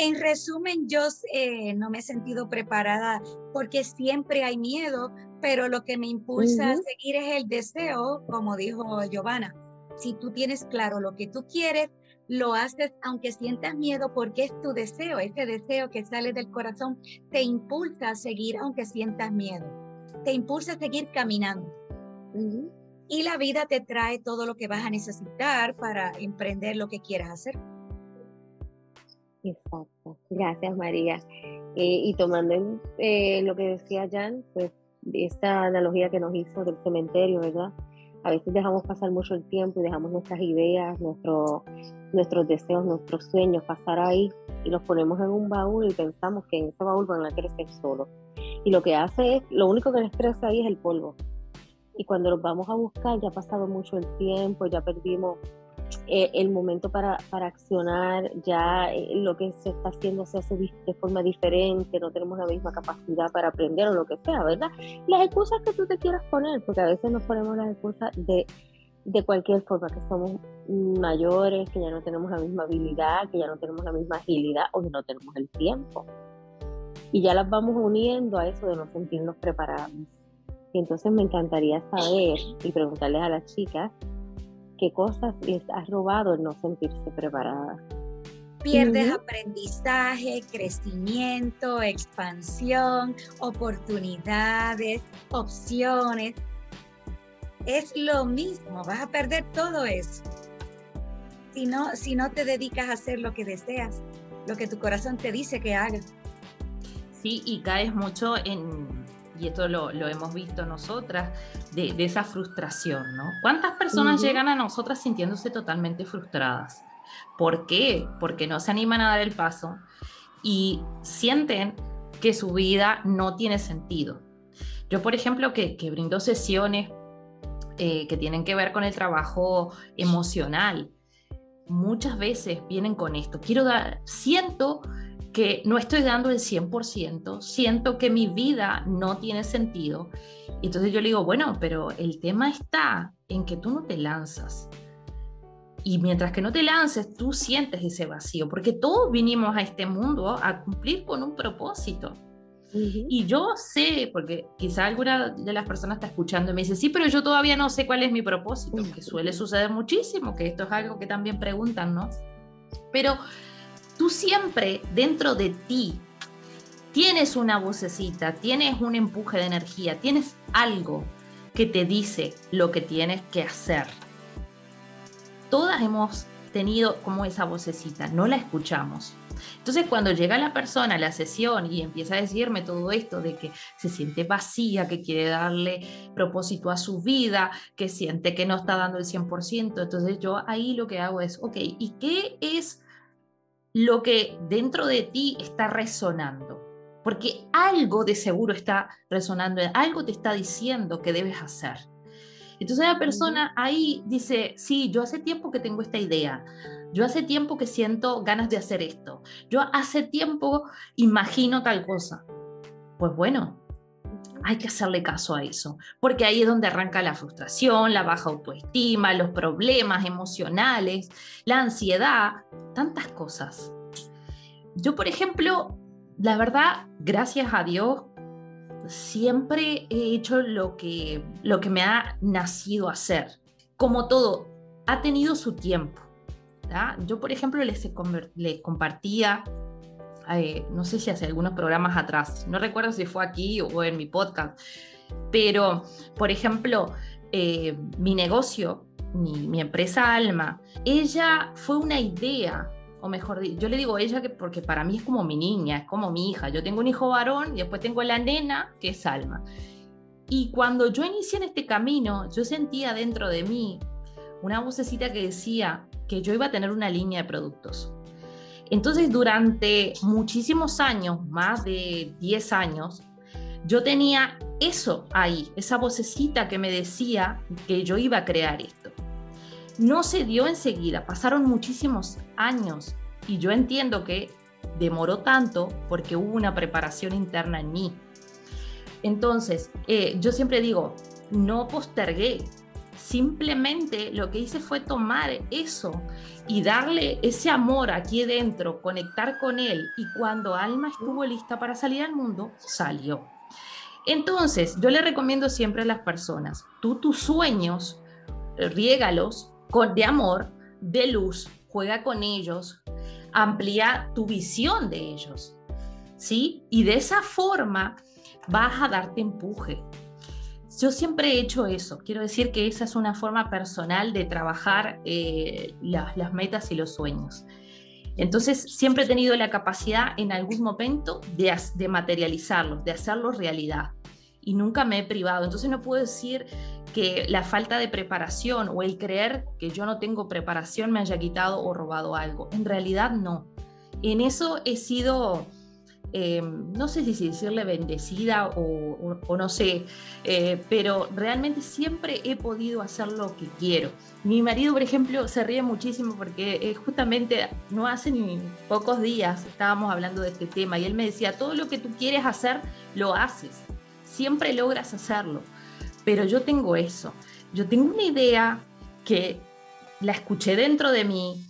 en, resumen, yo eh, no me he sentido preparada porque siempre hay miedo, pero lo que me impulsa a seguir es el deseo, como dijo Giovanna. Si tú tienes claro lo que tú quieres, lo haces aunque sientas miedo porque es tu deseo, ese deseo que sale del corazón te impulsa a seguir aunque sientas miedo. te impulsa a seguir caminando. Y la vida te trae todo lo que vas a necesitar para emprender lo que quieras hacer. Exacto. Gracias, María. Eh, y tomando eh, lo que decía Jan, pues esta analogía que nos hizo del cementerio, ¿verdad? A veces dejamos pasar mucho el tiempo y dejamos nuestras ideas, nuestro, nuestros deseos, nuestros sueños pasar ahí y los ponemos en un baúl y pensamos que en ese baúl van a crecer solos. Y lo que hace es, lo único que les crece ahí es el polvo. Y cuando los vamos a buscar, ya ha pasado mucho el tiempo, ya perdimos eh, el momento para, para accionar, ya eh, lo que se está haciendo se hace de forma diferente, no tenemos la misma capacidad para aprender o lo que sea, ¿verdad? Las excusas que tú te quieras poner, porque a veces nos ponemos las excusas de, de cualquier forma, que somos mayores, que ya no tenemos la misma habilidad, que ya no tenemos la misma agilidad o que no tenemos el tiempo. Y ya las vamos uniendo a eso de no sentirnos preparados. Y entonces me encantaría saber y preguntarles a las chicas qué cosas les ha robado el no sentirse preparadas. Pierdes aprendizaje, crecimiento, expansión, oportunidades, opciones. Es lo mismo, vas a perder todo eso. Si no, si no te dedicas a hacer lo que deseas, lo que tu corazón te dice que hagas. Sí, y caes mucho en, y esto lo, hemos visto nosotras, de, esa frustración, ¿no? ¿Cuántas personas llegan a nosotras sintiéndose totalmente frustradas? ¿Por qué? Porque no se animan a dar el paso y sienten que su vida no tiene sentido. Yo, por ejemplo, que, que brindo sesiones eh, que tienen que ver con el trabajo emocional, muchas veces vienen con esto. Quiero dar, siento que no estoy dando el 100%, siento que mi vida no tiene sentido. Y entonces yo le digo, bueno, pero el tema está en que tú no te lanzas. Y mientras que no te lances, tú sientes ese vacío, porque todos vinimos a este mundo a cumplir con un propósito. Y yo sé, porque quizá alguna de las personas está escuchando y me dice, sí, pero yo todavía no sé cuál es mi propósito, que suele suceder muchísimo, que esto es algo que también preguntan, ¿no? Pero tú siempre dentro de ti tienes una vocecita, tienes un empuje de energía, tienes algo que te dice lo que tienes que hacer. Todas hemos tenido como esa vocecita, no la escuchamos. Entonces cuando llega la persona a la sesión y empieza a decirme todo esto de que se siente vacía, que quiere darle propósito a su vida, que siente que no está dando el 100%, entonces yo ahí lo que hago es, ok, ¿y qué es lo que dentro de ti está resonando, porque algo de seguro está resonando, algo te está diciendo que debes hacer. Entonces la persona ahí dice, sí, yo hace tiempo que tengo esta idea, yo hace tiempo que siento ganas de hacer esto, yo hace tiempo imagino tal cosa. Pues bueno, hay que hacerle caso a eso, porque ahí es donde arranca la frustración, la baja autoestima, los problemas emocionales, la ansiedad, tantas cosas. Yo, por ejemplo, la verdad, gracias a Dios, siempre he hecho lo que, lo que me ha nacido hacer. Como todo, ha tenido su tiempo. Yo, por ejemplo, les, les compartía eh, no sé si hace algunos programas atrás, no recuerdo si fue aquí o en mi podcast, pero, por ejemplo, eh, mi negocio, mi, empresa Alma, ella fue una idea o mejor, yo le digo ella que porque para mí es como mi niña, es como mi hija. Yo tengo un hijo varón y después tengo la nena que es Alma. Y cuando yo inicié en este camino, yo sentía dentro de mí una vocecita que decía que yo iba a tener una línea de productos. Entonces, durante muchísimos años, más de 10 años, yo tenía eso ahí, esa vocecita que me decía que yo iba a crear esto. No se dio enseguida, pasaron muchísimos años y yo entiendo que demoró tanto porque hubo una preparación interna en mí. Entonces, eh, yo siempre digo, no postergué, simplemente lo que hice fue tomar eso y darle ese amor aquí dentro, conectar con él y cuando Alma estuvo lista para salir al mundo, salió. Entonces, yo le recomiendo siempre a las personas, tú tus sueños, riégalos con, de amor, de luz, juega con ellos, amplía tu visión de ellos, ¿sí? Y de esa forma vas a darte empuje, yo siempre he hecho eso. Quiero decir que esa es una forma personal de trabajar eh, las, metas y los sueños. Entonces, siempre he tenido la capacidad en algún momento de, de materializarlos, de hacerlos realidad. Y nunca me he privado. Entonces, no puedo decir que la falta de preparación o el creer que yo no tengo preparación me haya quitado o robado algo. En realidad, no. En eso he sido eh, no sé si decirle bendecida o, no sé, eh, pero realmente siempre he podido hacer lo que quiero. Mi marido, por ejemplo, se ríe muchísimo porque eh, justamente no hace ni pocos días estábamos hablando de este tema y él me decía, todo lo que tú quieres hacer, lo haces, siempre logras hacerlo, pero yo tengo eso, yo tengo una idea que la escuché dentro de mí,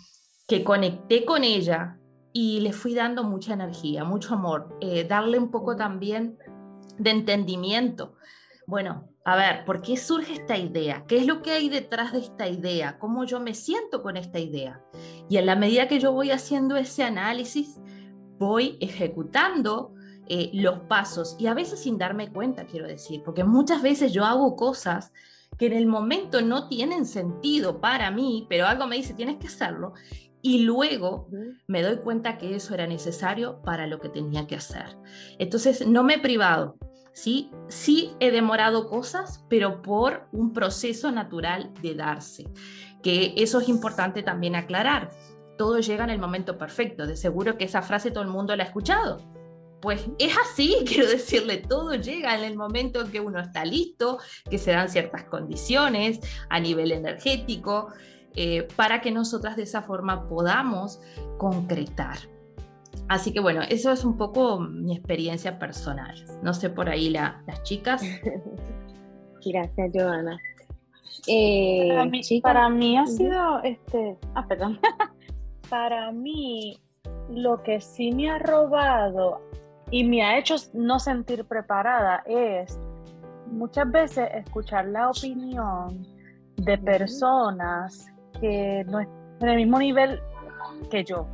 que conecté con ella, y le fui dando mucha energía, mucho amor, eh, darle un poco también de entendimiento. Bueno, a ver, ¿por qué surge esta idea? ¿Qué es lo que hay detrás de esta idea? ¿Cómo yo me siento con esta idea? Y en la medida que yo voy haciendo ese análisis, voy ejecutando eh, los pasos y a veces sin darme cuenta, quiero decir, porque muchas veces yo hago cosas que en el momento no tienen sentido para mí, pero algo me dice, tienes que hacerlo y luego me doy cuenta que eso era necesario para lo que tenía que hacer. Entonces, no me he privado, ¿sí? Sí he demorado cosas, pero por un proceso natural de darse, que eso es importante también aclarar. Todo llega en el momento perfecto, de seguro que esa frase todo el mundo la ha escuchado. Pues es así, [laughs] quiero decirle, todo llega en el momento en que uno está listo, que se dan ciertas condiciones a nivel energético, eh, para que nosotras de esa forma podamos concretar. Así que bueno, eso es un poco mi experiencia personal. No sé por ahí las chicas. [laughs] Gracias, Joana. Eh, para, mí, ha sido, este, ah, perdón. [laughs] para mí, lo que sí me ha robado y me ha hecho no sentir preparada es muchas veces escuchar la opinión de personas que no es en el mismo nivel que yo.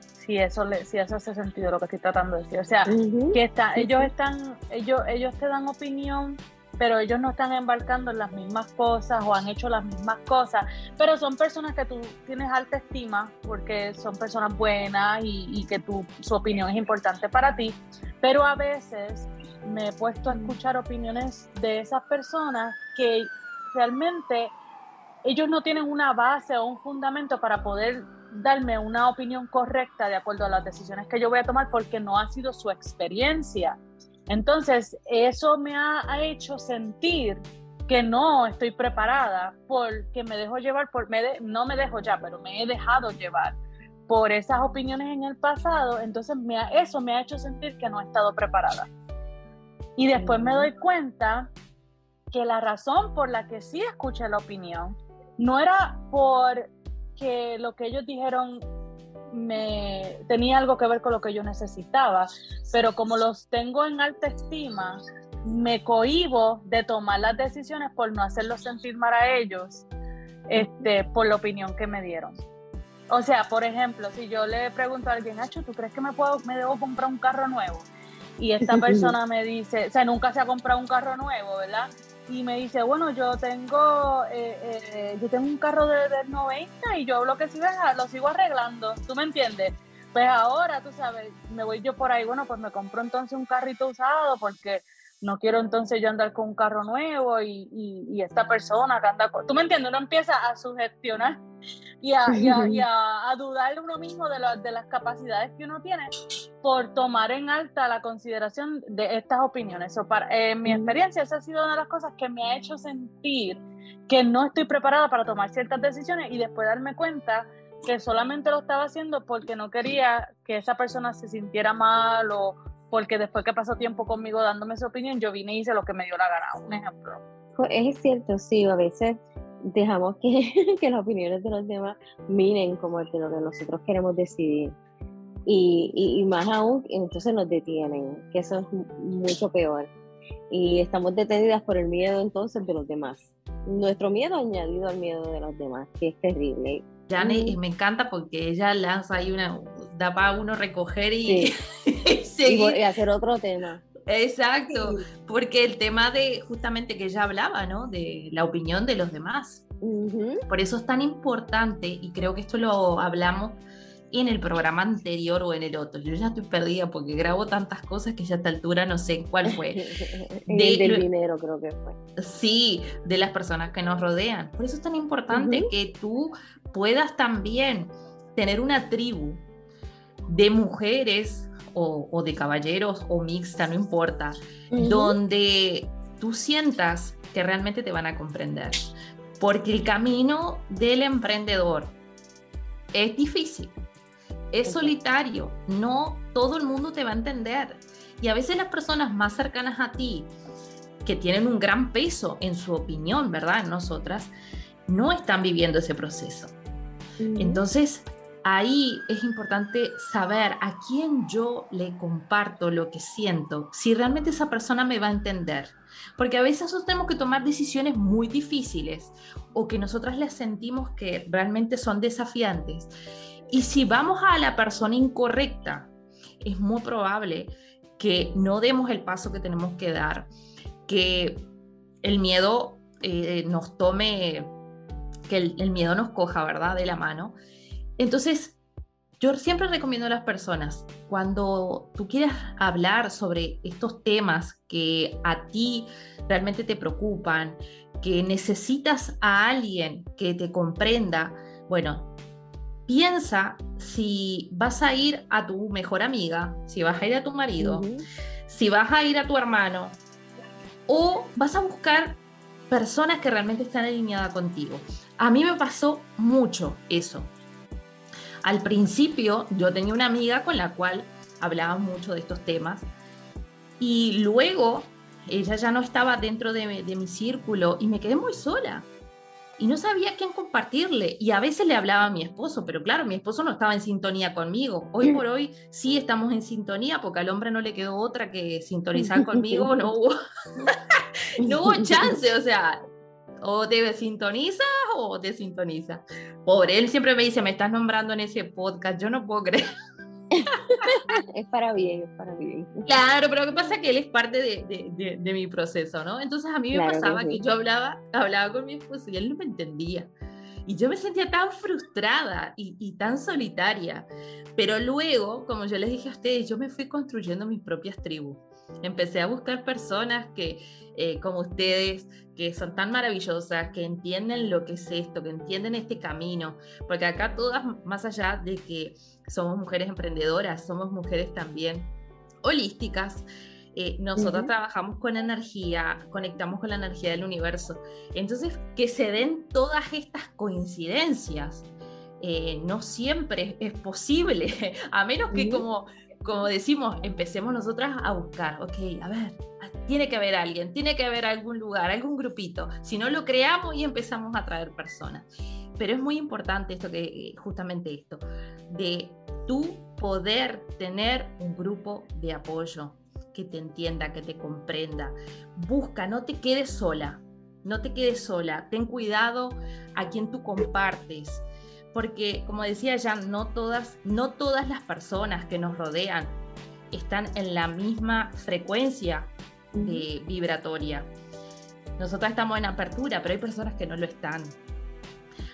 Si eso, le, si eso hace sentido lo que estoy tratando de decir. O sea, que está, ellos están, ellos, ellos te dan opinión, pero ellos no están embarcando en las mismas cosas o han hecho las mismas cosas. Pero son personas que tú tienes alta estima porque son personas buenas y, y que tu, su opinión es importante para ti. Pero a veces me he puesto a escuchar opiniones de esas personas que realmente ellos no tienen una base o un fundamento para poder darme una opinión correcta de acuerdo a las decisiones que yo voy a tomar porque no ha sido su experiencia. Entonces, eso me ha, hecho sentir que no estoy preparada porque me dejo llevar, por, me no me dejo ya, pero me he dejado llevar por esas opiniones en el pasado, entonces eso me ha hecho sentir que no he estado preparada. Y después me doy cuenta que la razón por la que sí escuché la opinión no era porque lo que ellos dijeron me tenía algo que ver con lo que yo necesitaba, pero como los tengo en alta estima, me cohibo de tomar las decisiones por no hacerlos sentir mal a ellos, este, por la opinión que me dieron. O sea, por ejemplo, si yo le pregunto a alguien, Nacho, ¿tú crees que me puedo, me debo comprar un carro nuevo? Y esta [laughs] persona me dice, o sea, nunca se ha comprado un carro nuevo, ¿verdad? Y me dice, bueno, yo tengo eh, eh, yo tengo un carro de, 90 y yo lo que sigo lo sigo arreglando, ¿tú me entiendes? Pues ahora, tú sabes, me voy yo por ahí, bueno, pues me compro entonces un carrito usado porque no quiero entonces yo andar con un carro nuevo y, y, esta persona que anda con... ¿Tú me entiendes? Uno empieza a sugestionar y a, y a, dudar uno mismo de, de las capacidades que uno tiene por tomar en alta la consideración de estas opiniones. para, en mi experiencia, esa ha sido una de las cosas que me ha hecho sentir que no estoy preparada para tomar ciertas decisiones y después darme cuenta que solamente lo estaba haciendo porque no quería que esa persona se sintiera mal o porque después que pasó tiempo conmigo dándome su opinión, yo vine y hice lo que me dio la gana, un ejemplo. Es cierto, sí, a veces dejamos que, [laughs] que las opiniones de los demás miren como el de lo que nosotros queremos decidir. Y, y, más aún, entonces nos detienen, que eso es mucho peor. Y estamos detenidas por el miedo entonces de los demás. Nuestro miedo añadido al miedo de los demás, que es terrible. Jane, me encanta porque ella lanza ahí una, da para uno recoger y, [laughs] [laughs] y, hacer otro tema. Exacto, porque el tema de justamente que ya hablaba, ¿no? De la opinión de los demás. Por eso es tan importante, y creo que esto lo hablamos en el programa anterior o en el otro. Yo ya estoy perdida porque grabo tantas cosas que ya a esta altura no sé cuál fue. [laughs] de, del dinero creo que fue. Sí, de las personas que nos rodean. Por eso es tan importante que tú puedas también tener una tribu de mujeres o, de caballeros o mixta, no importa, donde tú sientas que realmente te van a comprender. Porque el camino del emprendedor es difícil, es solitario, no todo el mundo te va a entender. Y a veces las personas más cercanas a ti, que tienen un gran peso en su opinión, ¿verdad? En nosotras, no están viviendo ese proceso. Entonces, ahí es importante saber a quién yo le comparto lo que siento, si realmente esa persona me va a entender. Porque a veces nosotros tenemos que tomar decisiones muy difíciles o que nosotras les sentimos que realmente son desafiantes. Y si vamos a la persona incorrecta, es muy probable que no demos el paso que tenemos que dar, que el miedo eh, nos tome, que el miedo nos coja, ¿verdad? De la mano entonces, yo siempre recomiendo a las personas, cuando tú quieras hablar sobre estos temas que a ti realmente te preocupan, que necesitas a alguien que te comprenda, bueno, piensa si vas a ir a tu mejor amiga, si vas a ir a tu marido, si vas a ir a tu hermano, o vas a buscar personas que realmente están alineadas contigo. A mí me pasó mucho eso. Al principio yo tenía una amiga con la cual hablaba mucho de estos temas y luego ella ya no estaba dentro de, mi círculo y me quedé muy sola y no sabía a quién compartirle. Y a veces le hablaba a mi esposo, pero claro, mi esposo no estaba en sintonía conmigo. Hoy por hoy sí estamos en sintonía, porque al hombre no le quedó otra que sintonizar [laughs] conmigo, no hubo, [laughs] no hubo chance, o sea, o te sintoniza o te sintoniza. Por él siempre me dice, me estás nombrando en ese podcast, yo no puedo creer. [laughs] es para bien, es para bien. Claro, pero lo que pasa es que él es parte de, de, de, mi proceso, ¿no? Entonces a mí me pasaba que, yo hablaba, hablaba con mi esposo y él no me entendía. Y yo me sentía tan frustrada y, y, tan solitaria. Pero luego, como yo les dije a ustedes, yo me fui construyendo mis propias tribus. Empecé a buscar personas que, eh, como ustedes, que son tan maravillosas, que entienden lo que es esto, que entienden este camino, porque acá todas, más allá de que somos mujeres emprendedoras, somos mujeres también holísticas. Eh, nosotros trabajamos con energía, conectamos con la energía del universo. Entonces, que se den todas estas coincidencias, eh, no siempre es posible, [laughs] a menos que como como decimos, empecemos nosotras a buscar, ok, a ver, tiene que haber alguien, tiene que haber algún lugar, algún grupito. Si no lo creamos y empezamos a traer personas. Pero es muy importante esto que justamente esto, de tú poder tener un grupo de apoyo que te entienda, que te comprenda. Busca, no te quedes sola, no te quedes sola. Ten cuidado a quien tú compartes porque como decía ya, no todas, no todas las personas que nos rodean están en la misma frecuencia vibratoria. Nosotros estamos en apertura, pero hay personas que no lo están.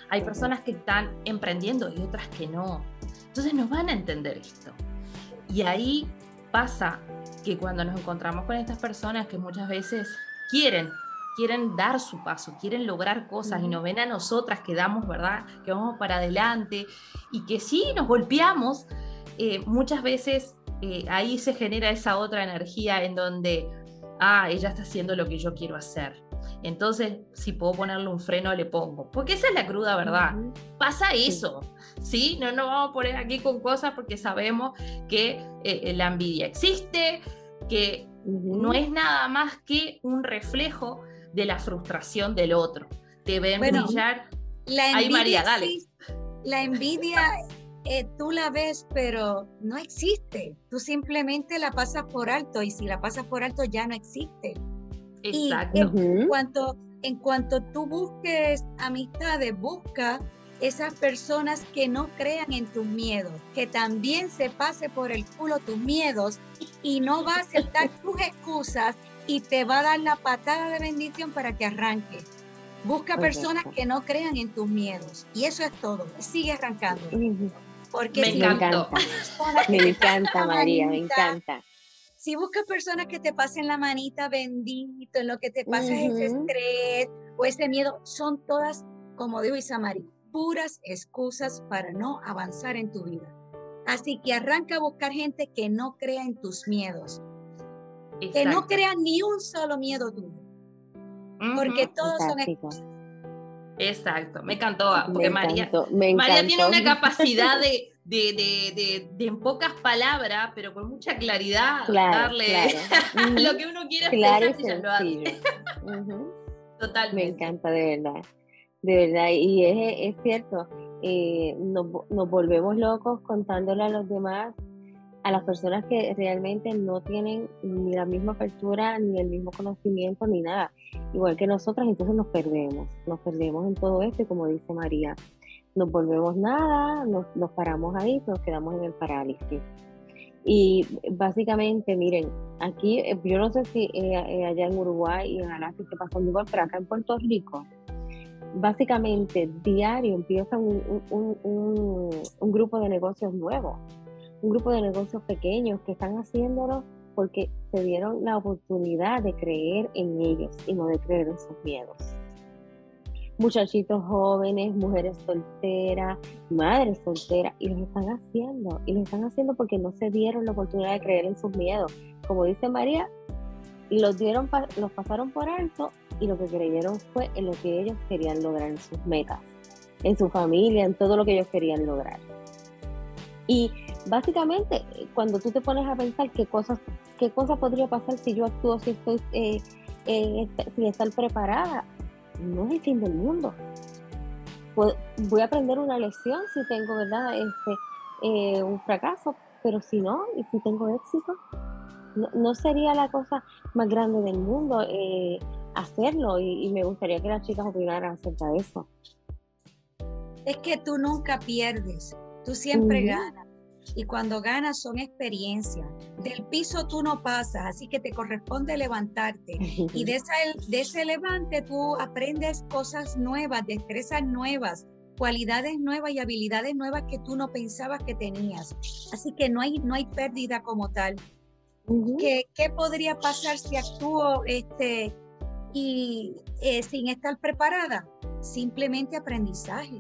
Hay personas que están emprendiendo y otras que no. Entonces nos van a entender esto. Y ahí pasa que cuando nos encontramos con estas personas que muchas veces quieren quieren dar su paso, quieren lograr cosas y nos ven a nosotras que damos, ¿verdad? Que vamos para adelante y que sí nos golpeamos, eh, muchas veces eh, ahí se genera esa otra energía en donde, ah, ella está haciendo lo que yo quiero hacer. Entonces, si puedo ponerle un freno, le pongo. Porque esa es la cruda verdad. Pasa eso. Sí. No nos vamos a poner aquí con cosas porque sabemos que eh, la envidia existe, que no es nada más que un reflejo de la frustración del otro. Te ven brillar. La envidia, María, dale. la envidia eh, tú la ves, pero no existe. Tú simplemente la pasas por alto y si la pasas por alto ya no existe. Exacto. en, cuanto, en cuanto tú busques amistades, busca esas personas que no crean en tus miedos, que también se pase por el culo tus miedos y no va a aceptar tus excusas y te va a dar la patada de bendición para que arranque. Busca personas que no crean en tus miedos y eso es todo. Sigue arrancando. Porque me encanta. Me encanta, María, me encanta. Si buscas personas que te pasen la manita bendito, en lo que te pasa ese estrés o ese miedo, son todas, como dijo Isamari, puras excusas para no avanzar en tu vida. Así que arranca a buscar gente que no crea en tus miedos. Que no crea ni un solo miedo tuyo. Porque todos son excusas. Exacto, me encantó, porque María, María tiene una capacidad [laughs] de, de, de, en pocas palabras, pero con mucha claridad, darle [laughs] lo que uno quiere claro expresar y Totalmente. Me encanta, de verdad de verdad, y es, es cierto, eh, nos, nos, volvemos locos contándole a los demás, a las personas que realmente no tienen ni la misma apertura, ni el mismo conocimiento, ni nada, igual que nosotras, entonces nos perdemos, nos perdemos en todo esto y como dice María, nos volvemos nada, nos, nos paramos ahí, nos quedamos en el parálisis. Y básicamente, miren, aquí, eh, yo no sé si eh, allá en Uruguay y en Alaska se pasó igual, pero acá en Puerto Rico, básicamente diario empieza un, un, grupo de negocios nuevos, un grupo de negocios pequeños que están haciéndolo porque se dieron la oportunidad de creer en ellos y no de creer en sus miedos. Muchachitos jóvenes, mujeres solteras, madres solteras, y lo están haciendo, y lo están haciendo porque no se dieron la oportunidad de creer en sus miedos. Como dice María, los dieron, los pasaron por alto y lo que creyeron fue en lo que ellos querían lograr, en sus metas, en su familia, en todo lo que ellos querían lograr. Y básicamente, cuando tú te pones a pensar qué cosas, qué cosa podría pasar si yo actúo, si estoy, eh, eh, sin estar preparada, no es el fin del mundo. Voy a aprender una lección si tengo, ¿verdad? Este, eh, un fracaso, pero si no, y si tengo éxito, no, sería la cosa más grande del mundo hacerlo y, me gustaría que las chicas opinaran acerca de eso. Es que tú nunca pierdes, tú siempre ganas. Y cuando ganas son experiencias. Del piso tú no pasas, así que te corresponde levantarte. Y de, esa, de ese levante tú aprendes cosas nuevas, destrezas nuevas, cualidades nuevas y habilidades nuevas que tú no pensabas que tenías. Así que no hay, no hay pérdida como tal. ¿Qué, ¿Qué, podría pasar si actúo este, y eh, sin estar preparada, simplemente aprendizaje.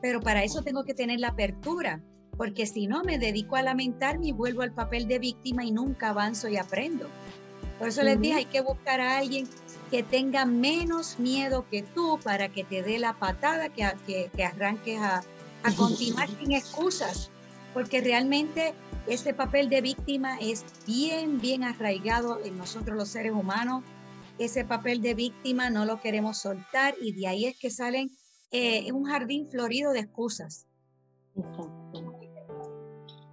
Pero para eso tengo que tener la apertura, porque si no me dedico a lamentarme y vuelvo al papel de víctima y nunca avanzo y aprendo. Por eso les dije, hay que buscar a alguien que tenga menos miedo que tú para que te dé la patada, que, que, que arranques a, a continuar sin excusas, porque realmente ese papel de víctima es bien, bien arraigado en nosotros los seres humanos ese papel de víctima no lo queremos soltar y de ahí es que salen eh, un jardín florido de excusas.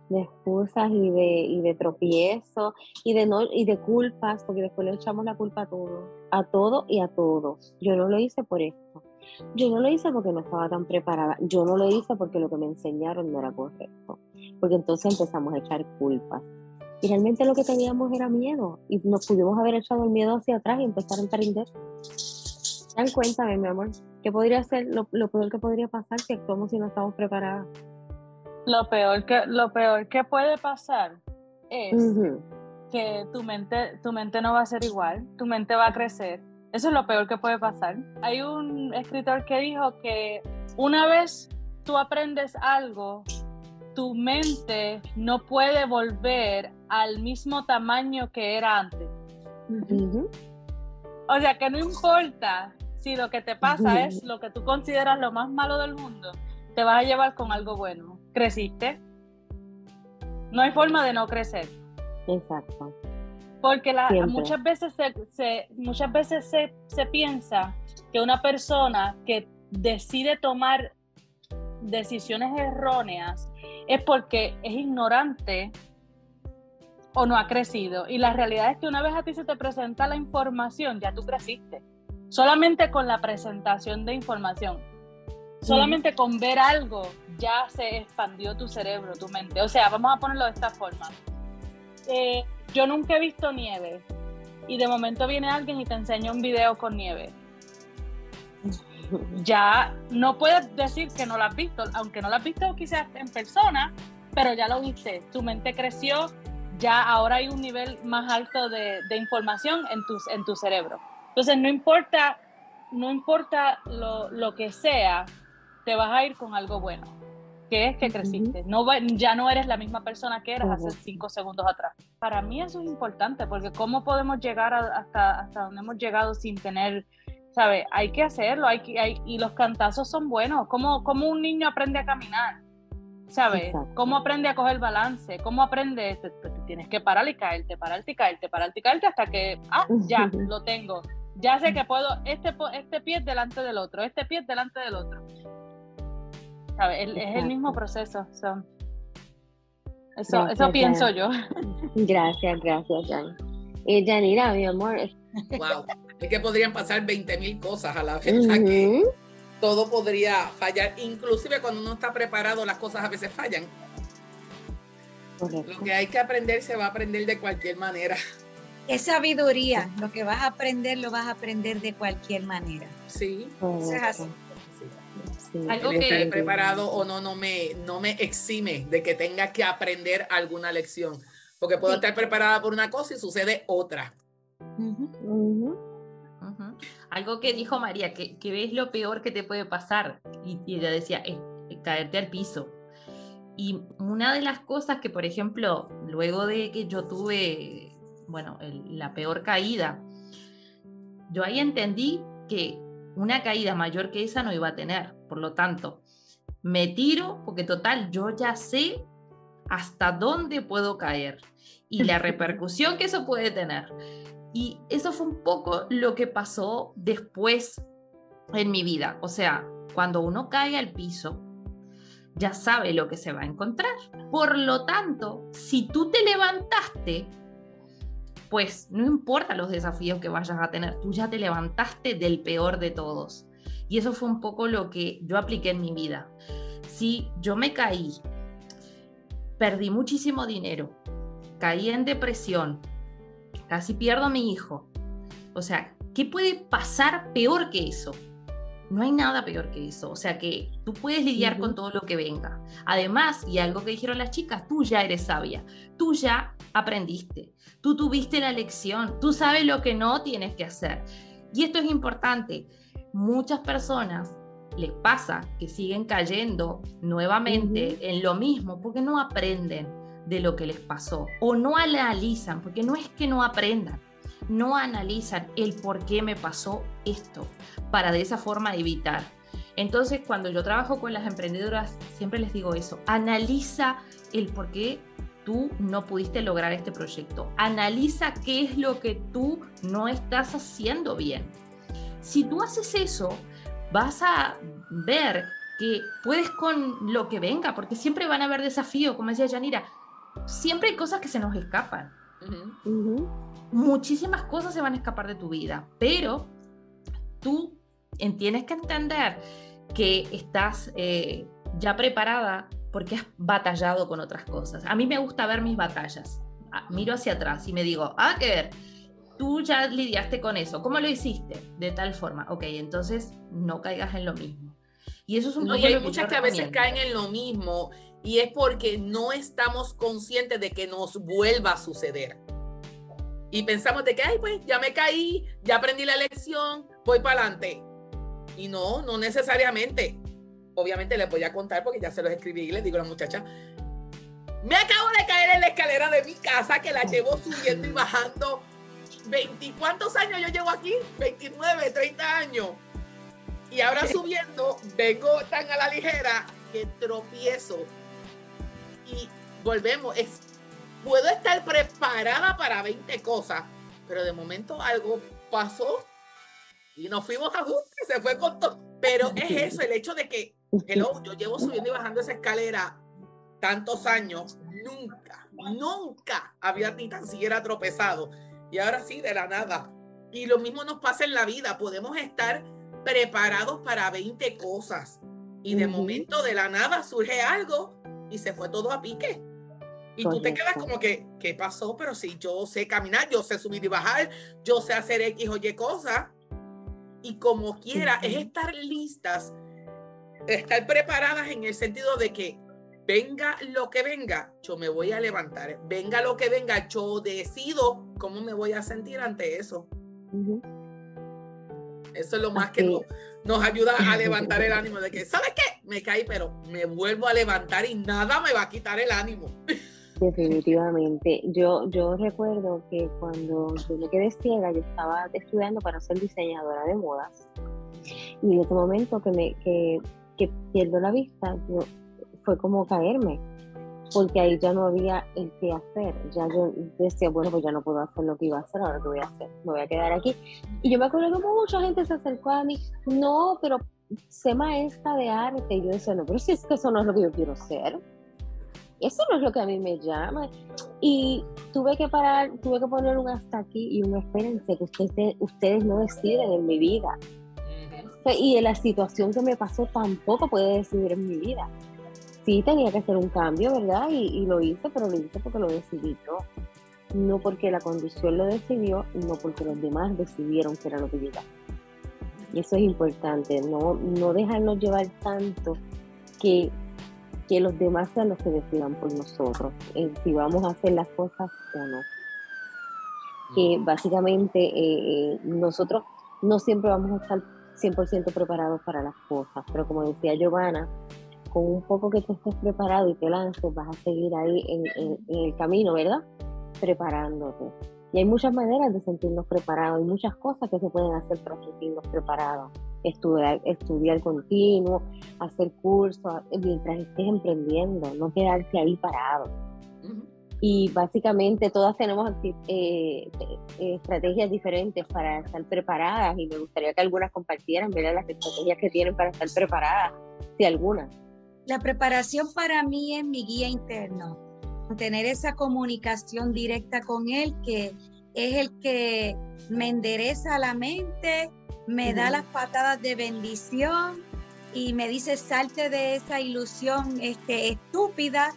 De excusas y de, y de tropiezo y de, no, y de culpas, porque después le echamos la culpa a todo, a todo y a todos. Yo no lo hice por esto. Yo no lo hice porque no estaba tan preparada. Yo no lo hice porque lo que me enseñaron no era correcto. Porque entonces empezamos a echar culpas y realmente lo que teníamos era miedo y nos pudimos haber echado el miedo hacia atrás y empezar a emprender. Dan cuéntame, mi amor, ¿qué podría ser lo, peor que podría pasar si actuamos y no estamos preparadas? Lo peor que, lo peor que puede pasar es que tu mente, tu mente no va a ser igual, tu mente va a crecer. Eso es lo peor que puede pasar. Hay un escritor que dijo que una vez tú aprendes algo, tu mente no puede volver al mismo tamaño que era antes. O sea que no importa si lo que te [laughs] pasa es lo que tú consideras lo más malo del mundo, te vas a llevar con algo bueno. ¿Creciste? No hay forma de no crecer. Exacto. Porque la, muchas veces, se, muchas veces se, se piensa que una persona que decide tomar decisiones erróneas es porque es ignorante o no ha crecido. Y la realidad es que una vez a ti se te presenta la información, ya tú creciste. Solamente con la presentación de información. solamente con ver algo ya se expandió tu cerebro, tu mente. O sea, vamos a ponerlo de esta forma. Eh, yo nunca he visto nieve y de momento viene alguien y te enseña un video con nieve. Ya no puedes decir que no lo has visto, aunque no lo has visto quizás en persona, pero ya lo viste. Tu mente creció, ya ahora hay un nivel más alto de, información en tu cerebro. Entonces, no importa, no importa lo, lo que sea, te vas a ir con algo bueno que es que creciste. no, ya no eres la misma persona que eras hace cinco segundos atrás. Para mí eso es importante, porque ¿cómo podemos llegar hasta, hasta donde hemos llegado sin tener, ¿sabes? Hay que hacerlo, hay que, hay, y los cantazos son buenos. ¿Cómo, ¿Cómo un niño aprende a caminar? ¿Sabes? ¿Cómo aprende a coger balance? ¿Cómo aprende? tienes que parar y caerte, pararte y caerte, pararte y caerte hasta que, ah, ya, [laughs] lo tengo. Ya sé que puedo, este, este pie delante del otro, este pie delante del otro es el mismo proceso. Eso, eso pienso yo. Gracias, gracias, Jan. Y eh, Janira, mi amor. Wow, es que podrían pasar 20 mil cosas a la vez. que todo podría fallar, inclusive cuando uno está preparado, las cosas a veces fallan. Lo que hay que aprender se va a aprender de cualquier manera. Es sabiduría, lo que vas a aprender lo vas a aprender de cualquier manera. Sí. es así. Algo que estar preparado o no, no me, no me exime de que tenga que aprender alguna lección. Porque puedo estar preparada por una cosa y sucede otra. Algo que dijo María, que, que, ves lo peor que te puede pasar. Y, ella decía, es, caerte al piso. Y una de las cosas que, por ejemplo, luego de que yo tuve, bueno, la peor caída, yo ahí entendí que una caída mayor que esa no iba a tener. Por lo tanto, me tiro porque total, yo ya sé hasta dónde puedo caer y la [laughs] repercusión que eso puede tener. Y eso fue un poco lo que pasó después en mi vida. O sea, cuando uno cae al piso, ya sabe lo que se va a encontrar. Por lo tanto, si tú te levantaste, pues no importa los desafíos que vayas a tener, tú ya te levantaste del peor de todos. Y eso fue un poco lo que yo apliqué en mi vida. Si yo me caí, perdí muchísimo dinero, caí en depresión, casi pierdo a mi hijo. O sea, ¿qué puede pasar peor que eso? No hay nada peor que eso. O sea que tú puedes lidiar con todo lo que venga. Además, y algo que dijeron las chicas, tú ya eres sabia. Tú ya aprendiste. Tú tuviste la lección. Tú sabes lo que no tienes que hacer. Y esto es importante muchas personas les pasa que siguen cayendo nuevamente en lo mismo porque no aprenden de lo que les pasó o no analizan, porque no es que no aprendan, no analizan el por qué me pasó esto para de esa forma evitar. Entonces, cuando yo trabajo con las emprendedoras, siempre les digo eso, analiza el por qué tú no pudiste lograr este proyecto, analiza qué es lo que tú no estás haciendo bien si tú haces eso, vas a ver que puedes con lo que venga, porque siempre van a haber desafíos, como decía Yanira, siempre hay cosas que se nos escapan. Muchísimas cosas se van a escapar de tu vida, pero tú tienes que entender que estás eh, ya preparada porque has batallado con otras cosas. A mí me gusta ver mis batallas. Ah, miro hacia atrás y me digo, ah, que ver, tú ya lidiaste con eso. ¿Cómo lo hiciste? De tal forma. Ok, entonces no caigas en lo mismo. Y eso es un no, y hay muchas que a veces caen en lo mismo y es porque no estamos conscientes de que nos vuelva a suceder. Y pensamos de que, ay, pues ya me caí, ya aprendí la lección, voy para adelante. Y no, no necesariamente. Obviamente les voy a contar porque ya se los escribí y les digo a la muchacha, me acabo de caer en la escalera de mi casa que la llevo subiendo y bajando 20, ¿cuántos años yo llevo aquí? 29, 30 años. Y ahora [laughs] subiendo, vengo tan a la ligera que tropiezo. Y volvemos, es, puedo estar preparada para 20 cosas, pero de momento algo pasó y nos fuimos a y se fue con todo. Pero es eso, el hecho de que, hello, yo llevo subiendo y bajando esa escalera tantos años, nunca, nunca había ni tan siquiera tropezado. Y ahora sí, de la nada. Y lo mismo nos pasa en la vida. Podemos estar preparados para 20 cosas. Y de momento, de la nada, surge algo y se fue todo a pique. Y tú te quedas como que, ¿qué pasó? Pero si yo sé caminar, yo sé subir y bajar, yo sé hacer X o Y cosas. Y como quiera, es estar listas, estar preparadas en el sentido de que venga lo que venga, yo me voy a levantar. Venga lo que venga, yo decido cómo me voy a sentir ante eso. Eso es lo más que nos, ayuda a levantar el ánimo de que, ¿sabes qué? Me caí, pero me vuelvo a levantar y nada me va a quitar el ánimo. Definitivamente. Yo, yo recuerdo que cuando yo me quedé ciega, yo estaba estudiando para ser diseñadora de modas. Y en ese momento que, me, que, que pierdo la vista, yo, fue como caerme, porque ahí ya no había el qué hacer. Ya yo decía, bueno, pues ya no puedo hacer lo que iba a hacer, ahora qué voy a hacer, me voy a quedar aquí. Y yo me acuerdo que mucha gente se acercó a mí, no, pero sé maestra de arte. Y yo decía, no, pero si es que eso no es lo que yo quiero ser. Eso no es lo que a mí me llama. Y tuve que parar, tuve que poner un hasta aquí y un espérense, que ustedes, ustedes no deciden en mi vida. Y en la situación que me pasó tampoco puede decidir en mi vida sí tenía que hacer un cambio, ¿verdad? Y, lo hice, pero lo hice porque lo decidí yo. No porque la condición lo decidió, no porque los demás decidieron que era lo que yo Y eso es importante, no, no dejarnos llevar tanto que, que los demás sean los que decidan por nosotros, eh, si vamos a hacer las cosas o no. Que básicamente eh, eh, nosotros no siempre vamos a estar 100% preparados para las cosas, pero como decía Giovanna, con un poco que tú estés preparado y te lances, vas a seguir ahí en, el camino, ¿verdad? Preparándote. Y hay muchas maneras de sentirnos preparados, hay muchas cosas que se pueden hacer para sentirnos preparados. Estudiar, estudiar continuo, hacer cursos, mientras estés emprendiendo, no quedarte ahí parado. Y básicamente todas tenemos eh, eh, estrategias diferentes para estar preparadas y me gustaría que algunas compartieran ¿verdad? las estrategias que tienen para estar preparadas, si algunas. La preparación para mí es mi guía interno, tener esa comunicación directa con él que es el que me endereza la mente, me da las patadas de bendición y me dice salte de esa ilusión este, estúpida,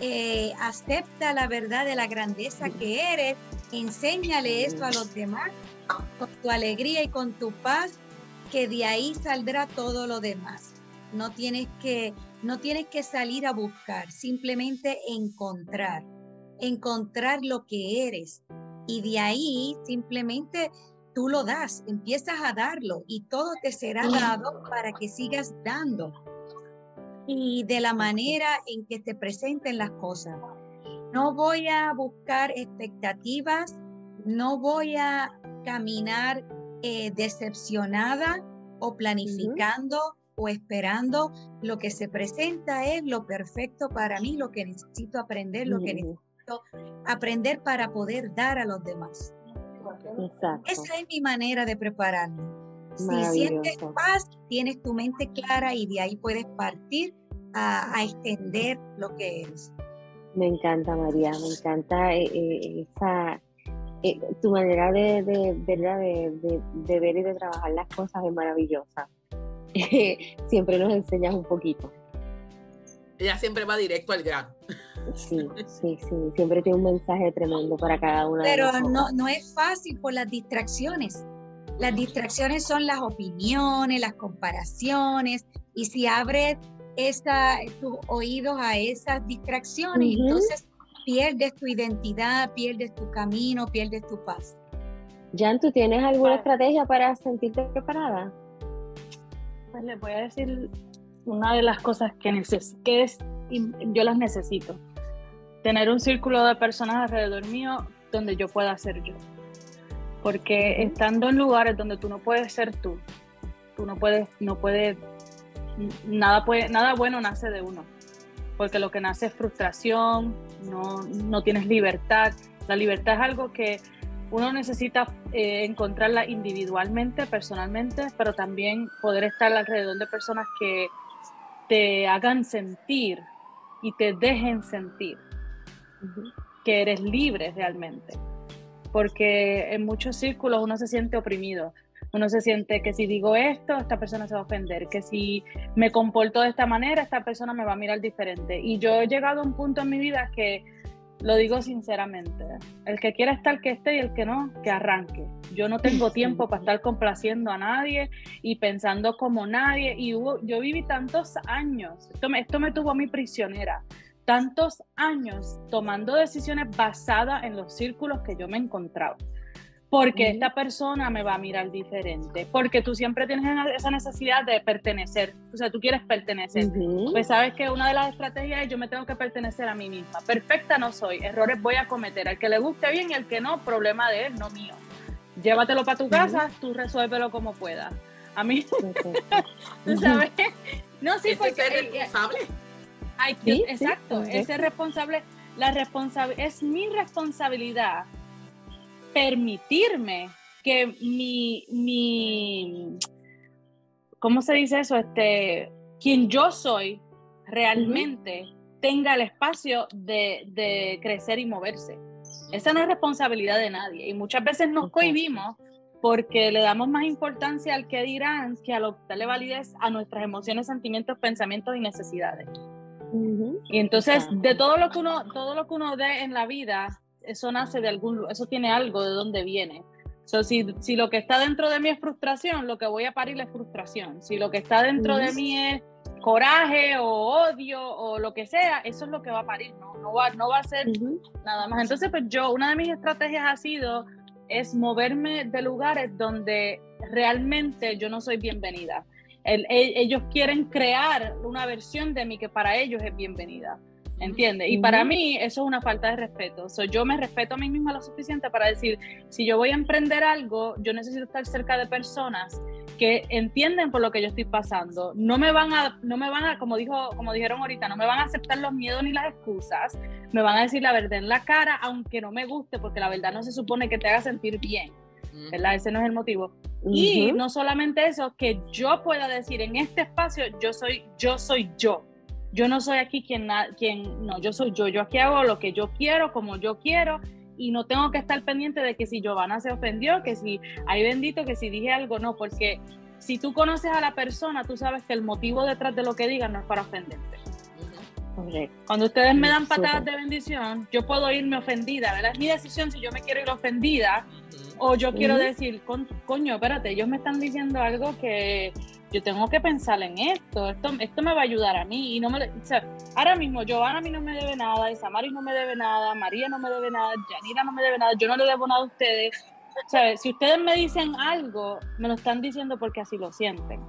eh, acepta la verdad de la grandeza que eres, enséñale eso a los demás con tu alegría y con tu paz, que de ahí saldrá todo lo demás. No tienes que no tienes que salir a buscar, simplemente encontrar, encontrar lo que eres. Y de ahí simplemente tú lo das, empiezas a darlo y todo te será dado para que sigas dando. Y de la manera en que te presenten las cosas. No voy a buscar expectativas, no voy a caminar eh, decepcionada o planificando o esperando lo que se presenta es lo perfecto para mí, lo que necesito aprender, lo que necesito aprender para poder dar a los demás. Esa es mi manera de prepararme. Si sientes paz, tienes tu mente clara y de ahí puedes partir a, extender lo que eres. Me encanta, María, me encanta eh, eh, esa, eh, tu manera de, de, de, de, ver y de trabajar las cosas es maravillosa. [laughs] siempre nos enseñas un poquito. Ella siempre va directo al grano. Sí, sí, sí, siempre tiene un mensaje tremendo para cada una Pero de no, no es fácil por las distracciones. Las distracciones son las opiniones, las comparaciones, y si abres esa, tus oídos a esas distracciones, entonces pierdes tu identidad, pierdes tu camino, pierdes tu paz. Jan, ¿tú tienes alguna estrategia para sentirte preparada? Pues les voy a decir una de las cosas que, que es, yo las necesito. Tener un círculo de personas alrededor mío donde yo pueda ser yo. Porque estando en lugares donde tú no puedes ser tú, tú no puedes, no puedes, nada, puede, nada bueno nace de uno. Porque lo que nace es frustración, no, no tienes libertad. La libertad es algo que uno necesita eh, encontrarla individualmente, personalmente, pero también poder estar alrededor de personas que te hagan sentir y te dejen sentir que eres libre realmente. Porque en muchos círculos uno se siente oprimido. Uno se siente que si digo esto, esta persona se va a ofender, que si me comporto de esta manera, esta persona me va a mirar diferente. Y yo he llegado a un punto en mi vida que lo digo sinceramente, el que quiera estar que esté y el que no, que arranque. Yo no tengo [laughs] tiempo para estar complaciendo a nadie y pensando como nadie. Y yo viví tantos años, esto me, esto me tuvo a mí prisionera, tantos años tomando decisiones basadas en los círculos que yo me encontraba porque esta persona me va a mirar diferente, porque tú siempre tienes esa necesidad de pertenecer, o sea, tú quieres pertenecer. Pues sabes que una de las estrategias es yo me tengo que pertenecer a mí misma. Perfecta no soy, errores voy a cometer. Al que le guste bien y al que no, problema de él, no mío. Llévatelo para tu casa, tú resuélvelo como puedas. A mí, [laughs] ¿tú sabes? No, sí, porque... Ser responsable. Hay que, exacto, es responsable. La responsabilidad es mi responsabilidad permitirme que mi, mi, ¿cómo se dice eso? Este, quien yo soy realmente tenga el espacio de, crecer y moverse. Esa no es responsabilidad de nadie y muchas veces nos cohibimos porque le damos más importancia al que dirán que a lo que darle validez a nuestras emociones, sentimientos, pensamientos y necesidades. Y entonces, de todo lo que uno, todo lo que uno dé en la vida, eso nace de algún, eso tiene algo de dónde viene. So, si, si, lo que está dentro de mí es frustración, lo que voy a parir es frustración. Si lo que está dentro de mí es coraje o odio o lo que sea, eso es lo que va a parir, no, no, va, no va a ser nada más. Entonces, pues yo, una de mis estrategias ha sido es moverme de lugares donde realmente yo no soy bienvenida. El, ellos quieren crear una versión de mí que para ellos es bienvenida. ¿Entiendes? Y para mí eso es una falta de respeto. yo me respeto a mí misma lo suficiente para decir, si yo voy a emprender algo, yo necesito estar cerca de personas que entienden por lo que yo estoy pasando. No me van a, no me van a, como dijo, como dijeron ahorita, no me van a aceptar los miedos ni las excusas. Me van a decir la verdad en la cara, aunque no me guste, porque la verdad no se supone que te haga sentir bien. ¿verdad? Ese no es el motivo. Y no solamente eso, que yo pueda decir en este espacio, yo soy, yo soy yo yo no soy aquí quien, quien, no, yo soy yo, yo aquí hago lo que yo quiero, como yo quiero, y no tengo que estar pendiente de que si Giovanna se ofendió, que si hay bendito, que si dije algo, no, porque si tú conoces a la persona, tú sabes que el motivo detrás de lo que digan no es para ofenderte. Cuando ustedes me dan patadas de bendición, yo puedo irme ofendida, ¿verdad? Es mi decisión si yo me quiero ir ofendida o yo quiero decir, coño, espérate, ellos me están diciendo algo que yo tengo que pensar en esto, esto, esto me va a ayudar a mí. Y no me, ahora mismo, Giovanna a mí no me debe nada, Isamari no me debe nada, María no me debe nada, Janira no me debe nada, yo no le debo nada a ustedes. O si ustedes me dicen algo, me lo están diciendo porque así lo sienten.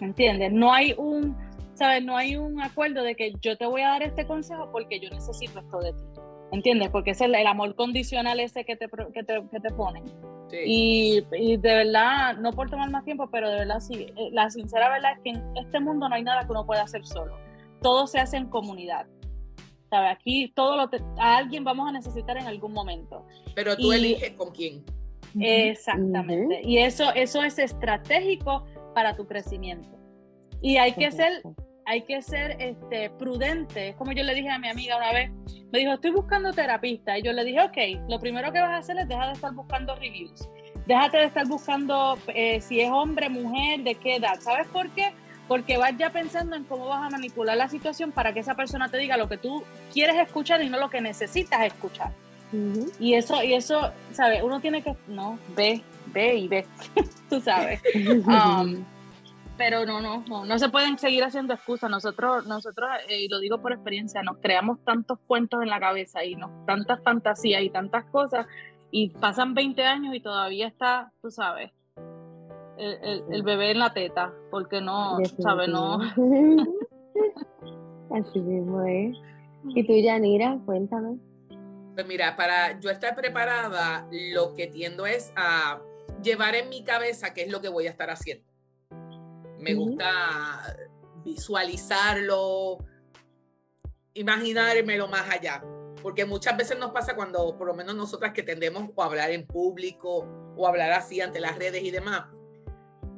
¿Entiendes? No hay un, ¿sabes? No hay un acuerdo de que yo te voy a dar este consejo porque yo necesito esto de ti. ¿Entiendes? Porque es el, amor condicional ese que te, que te, que te ponen. Y, de verdad, no por tomar más tiempo, pero de verdad sí, eh, la sincera verdad es que en este mundo no hay nada que uno pueda hacer solo. Todo se hace en comunidad. ¿Sabe? Aquí todo lo a alguien vamos a necesitar en algún momento. Pero tú eliges con quién. Exactamente. Y eso, eso es estratégico para tu crecimiento. Y hay que ser hay que ser este, prudente. Como yo le dije a mi amiga una vez, me dijo, estoy buscando terapista. Y yo le dije, ok, lo primero que vas a hacer es dejar de estar buscando reviews. Déjate de estar buscando eh, si es hombre, mujer, de qué edad. ¿Sabes por qué? Porque vas ya pensando en cómo vas a manipular la situación para que esa persona te diga lo que tú quieres escuchar y no lo que necesitas escuchar. Y eso, y eso, ¿sabes? Uno tiene que, no, ve, ve y ve, [laughs] tú sabes. [laughs] Um, pero no, no, no, no se pueden seguir haciendo excusas. Nosotros, nosotros, eh, y lo digo por experiencia, nos creamos tantos cuentos en la cabeza y nos, tantas fantasías y tantas cosas, y pasan 20 años y todavía está, tú sabes, el, bebé en la teta, porque no, ¿sabes? No. [laughs] Así mismo es. ¿Y tú, Yanira? Cuéntame. Pues mira, para yo estar preparada, lo que tiendo es a llevar en mi cabeza qué es lo que voy a estar haciendo me gusta visualizarlo, imaginármelo más allá. Porque muchas veces nos pasa cuando, por lo menos nosotras que tendemos a hablar en público o hablar así ante las redes y demás,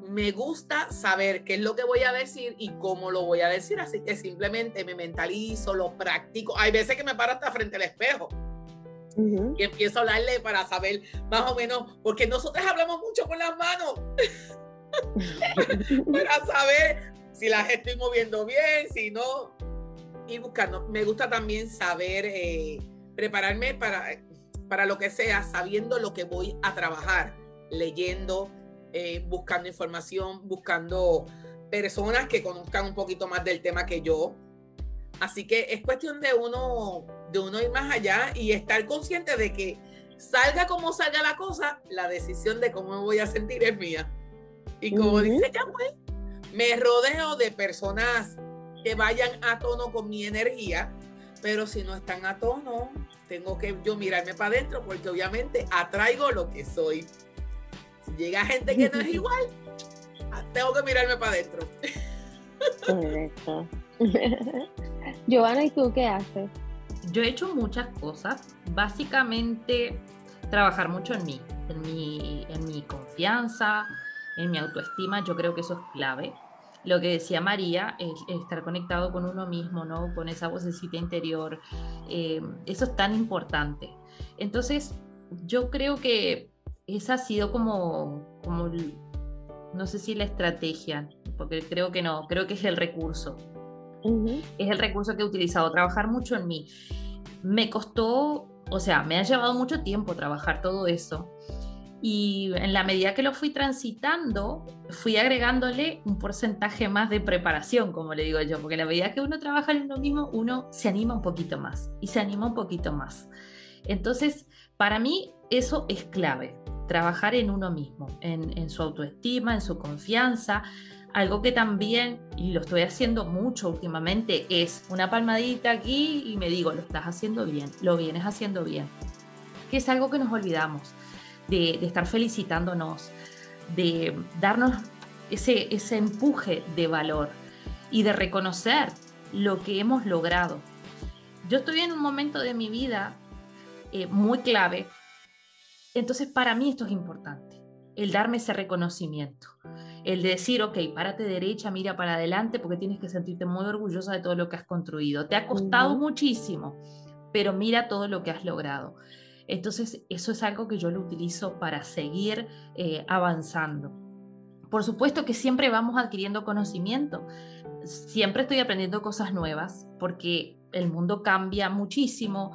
me gusta saber qué es lo que voy a decir y cómo lo voy a decir. Así que simplemente me mentalizo, lo practico. Hay veces que me paro hasta frente al espejo y empiezo a hablarle para saber más o menos, porque nosotros hablamos mucho con las manos, [laughs] [laughs] para saber si las estoy moviendo bien, si no, y buscando. Me gusta también saber eh, prepararme para, para lo que sea, sabiendo lo que voy a trabajar, leyendo, eh, buscando información, buscando personas que conozcan un poquito más del tema que yo. Así que es cuestión de uno, de uno ir más allá y estar consciente de que salga como salga la cosa, la decisión de cómo me voy a sentir es mía. Y como dice ya pues, me rodeo de personas que vayan a tono con mi energía, pero si no están a tono, tengo que yo mirarme para adentro porque obviamente atraigo lo que soy. Si llega gente que no es [laughs] igual, tengo que mirarme para adentro. Correcto. [laughs] Giovanna, ¿y tú qué haces? Yo he hecho muchas cosas. Básicamente, trabajar mucho en mí, en mi, en mi confianza, en mi autoestima. Yo creo que eso es clave. Lo que decía María, es, estar conectado con uno mismo, ¿no? Con esa vocecita interior. Eh, eso es tan importante. Entonces, yo creo que esa ha sido como, como no sé si la estrategia, porque creo que no, creo que es el recurso. Es el recurso que he utilizado, trabajar mucho en mí. Me costó, o sea, me ha llevado mucho tiempo trabajar todo eso. Y en la medida que lo fui transitando, fui agregándole un porcentaje más de preparación, como le digo yo, porque en la medida que uno trabaja en uno mismo, uno se anima un poquito más y se anima un poquito más. Entonces, para mí eso es clave trabajar en uno mismo, en, su autoestima, en su confianza. Algo que también, y lo estoy haciendo mucho últimamente, es una palmadita aquí y me digo, lo estás haciendo bien, lo vienes haciendo bien. Que es algo que nos olvidamos, de, estar felicitándonos, de darnos ese, ese empuje de valor y de reconocer lo que hemos logrado. Yo estoy en un momento de mi vida eh, muy clave entonces, para mí esto es importante, el darme ese reconocimiento, el decir, ok, párate derecha, mira para adelante, porque tienes que sentirte muy orgullosa de todo lo que has construido. Te ha costado muchísimo, pero mira todo lo que has logrado. Entonces, eso es algo que yo lo utilizo para seguir eh, avanzando. Por supuesto que siempre vamos adquiriendo conocimiento, siempre estoy aprendiendo cosas nuevas, porque el mundo cambia muchísimo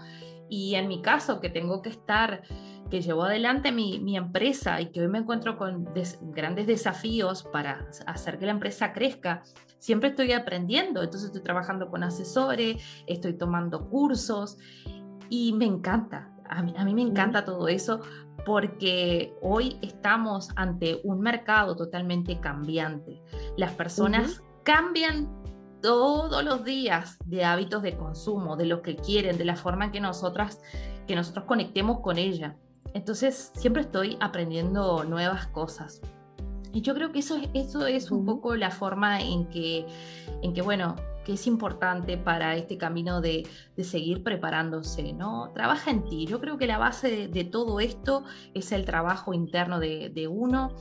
y en mi caso, que tengo que estar que llevó adelante mi, empresa y que hoy me encuentro con grandes desafíos para hacer que la empresa crezca, siempre estoy aprendiendo. Entonces estoy trabajando con asesores, estoy tomando cursos y me encanta. A mí, a mí me encanta todo eso porque hoy estamos ante un mercado totalmente cambiante. Las personas cambian todos los días de hábitos de consumo, de lo que quieren, de la forma en que nosotras que nosotros conectemos con ella. Entonces siempre estoy aprendiendo nuevas cosas. Y yo creo que eso, eso es un poco la forma en que, en que, bueno, que es importante para este camino de, seguir preparándose, ¿no? Trabaja en ti. Yo creo que la base de, todo esto es el trabajo interno de, uno.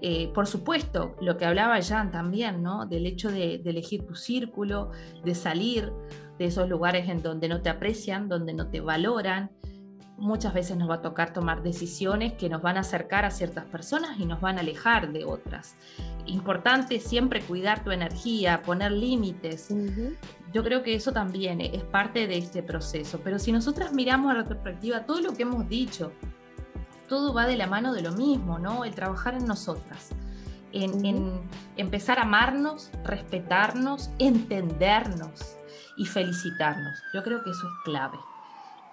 Eh, por supuesto, lo que hablaba Jan también, ¿no? Del hecho de, de elegir tu círculo, de salir de esos lugares en donde no te aprecian, donde no te valoran, muchas veces nos va a tocar tomar decisiones que nos van a acercar a ciertas personas y nos van a alejar de otras. Importante siempre cuidar tu energía, poner límites. Yo creo que eso también es parte de este proceso. Pero si nosotras miramos a la perspectiva, todo lo que hemos dicho, todo va de la mano de lo mismo, ¿no? El trabajar en nosotras. En, en empezar a amarnos, respetarnos, entendernos y felicitarnos. Yo creo que eso es clave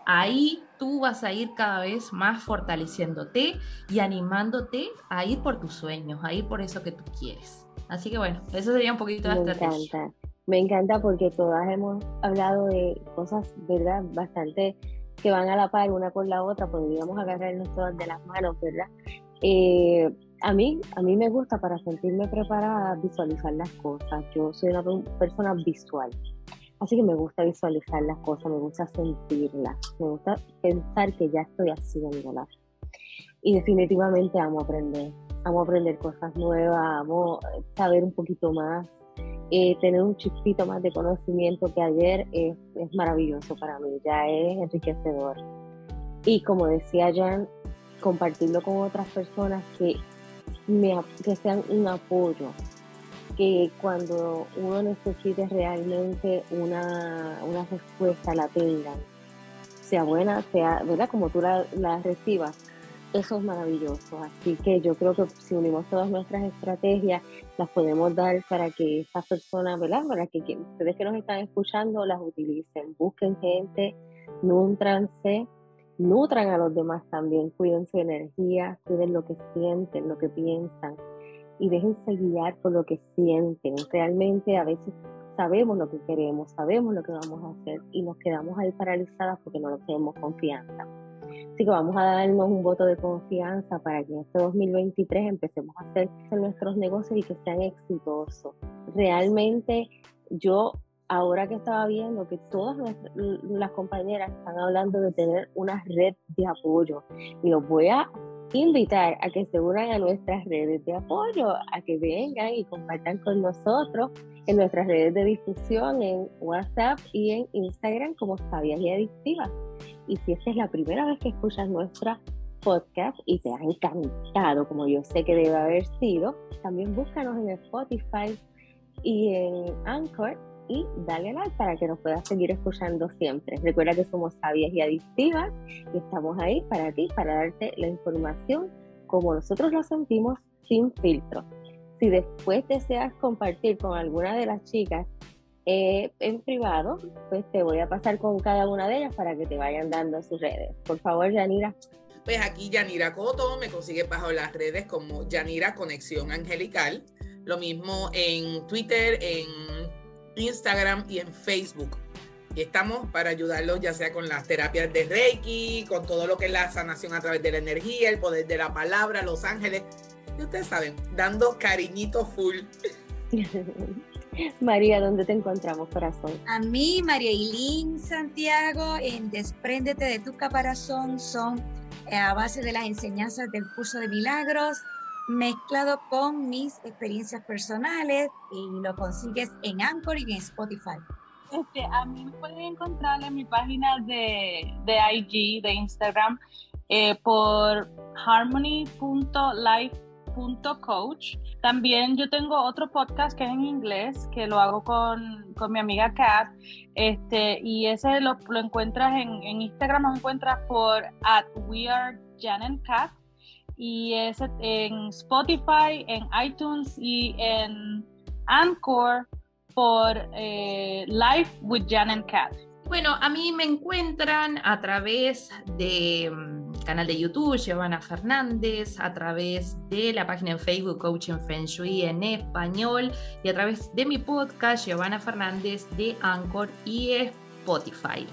ahí tú vas a ir cada vez más fortaleciéndote y animándote a ir por tus sueños, a ir por eso que tú quieres. Así que bueno, eso sería un poquito la Me encanta, me encanta porque todas hemos hablado de cosas, ¿verdad? Bastante que van a la par una con la otra, podríamos agarrarnos todas de las manos, ¿verdad? Eh, a mí, a mí me gusta para sentirme preparada visualizar las cosas. Yo soy una persona visual. Así que me gusta visualizar las cosas, me gusta sentirlas, me gusta pensar que ya estoy haciéndolas. Y definitivamente amo aprender, amo aprender cosas nuevas, amo saber un poquito más, eh, tener un chispito más de conocimiento que ayer es, es, maravilloso para mí, ya es enriquecedor. Y como decía Jan, compartirlo con otras personas que, me, que sean un apoyo, que cuando uno necesite realmente una, una respuesta la tengan, sea buena, sea, ¿verdad? Como tú la, la recibas, eso es maravilloso. Así que yo creo que si unimos todas nuestras estrategias, las podemos dar para que estas personas, ¿verdad? Para que, ustedes que nos están escuchando las utilicen. Busquen gente, nutranse, nutran a los demás también, cuiden su energía, cuiden lo que sienten, lo que piensan y déjense guiar por lo que sienten. Realmente a veces sabemos lo que queremos, sabemos lo que vamos a hacer y nos quedamos ahí paralizadas porque no nos tenemos confianza. Así que vamos a darnos un voto de confianza para que en este 2023 empecemos a hacer nuestros negocios y que sean exitosos. Realmente yo ahora que estaba viendo que todas las compañeras están hablando de tener una red de apoyo y los voy a invitar a que se unan a nuestras redes de apoyo, a que vengan y compartan con nosotros en nuestras redes de difusión en WhatsApp y en Instagram como Sabias y Adictivas. Y si esta es la primera vez que escuchas nuestra podcast y te ha encantado, como yo sé que debe haber sido, también búscanos en Spotify y en Anchor y dale like para que nos puedas seguir escuchando siempre. Recuerda que somos sabias y adictivas y estamos ahí para ti, para darte la información como nosotros lo sentimos sin filtro. Si después deseas compartir con alguna de las chicas eh, en privado, pues te voy a pasar con cada una de ellas para que te vayan dando sus redes. Por favor, Yanira. Pues aquí Yanira Coto me consigue bajo las redes como Yanira Conexión Angelical. Lo mismo en Twitter, en Instagram y en Facebook. Y estamos para ayudarlos ya sea con las terapias de Reiki, con todo lo que es la sanación a través de la energía, el poder de la palabra, los ángeles. Y ustedes saben, dando cariñito full. [laughs] María, ¿dónde te encontramos, corazón? A mí, María Ilín Santiago, en Despréndete de tu caparazón, son eh, a base de las enseñanzas del curso de milagros, mezclado con mis experiencias personales y lo consigues en Anchor y en Spotify. Este, a mí me pueden encontrar en mi página de, de IG, de Instagram, eh, por harmony.life coach. También yo tengo otro podcast que es en inglés, que lo hago con, con mi amiga Kat, este, y ese lo, lo encuentras en, en, Instagram, lo encuentras por at we are Jan Kat, y es en Spotify, en iTunes y en Anchor por eh, Live with Jan and Kat. Bueno, a mí me encuentran a través de mm, canal de YouTube, Giovanna Fernández, a través de la página en Facebook Coaching Feng Shui en español y a través de mi podcast Giovanna Fernández de Anchor y Spotify.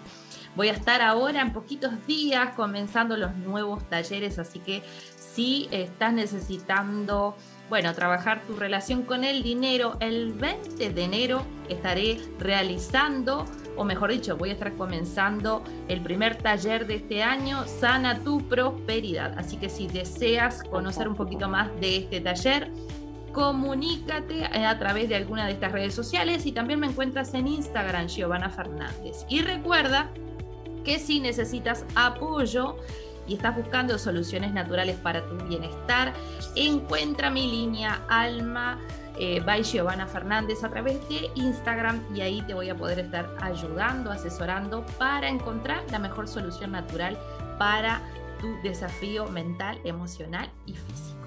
Voy a estar ahora en poquitos días comenzando los nuevos talleres, así que si estás necesitando bueno, trabajar tu relación con el dinero. El 20 de enero estaré realizando, o mejor dicho, voy a estar comenzando el primer taller de este año, Sana tu prosperidad. Así que si deseas conocer un poquito más de este taller, comunícate a través de alguna de estas redes sociales y también me encuentras en Instagram, Giovanna Fernández. Y recuerda que si necesitas apoyo, y estás buscando soluciones naturales para tu bienestar, encuentra mi línea Alma eh, by Giovanna Fernández a través de Instagram y ahí te voy a poder estar ayudando, asesorando para encontrar la mejor solución natural para tu desafío mental, emocional y físico.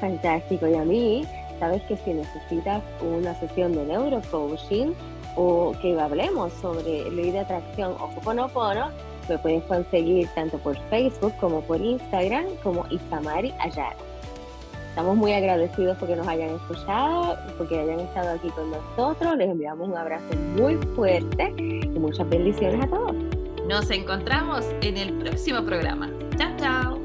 Fantástico. Y a mí, sabes que si necesitas una sesión de neurocoaching o que hablemos sobre ley de atracción o Ho'oponopono, me puedes conseguir tanto por Facebook como por Instagram como Isamari Ayala. Estamos muy agradecidos porque nos hayan escuchado, porque hayan estado aquí con nosotros. Les enviamos un abrazo muy fuerte y muchas bendiciones a todos. Nos encontramos en el próximo programa. Chao, chao.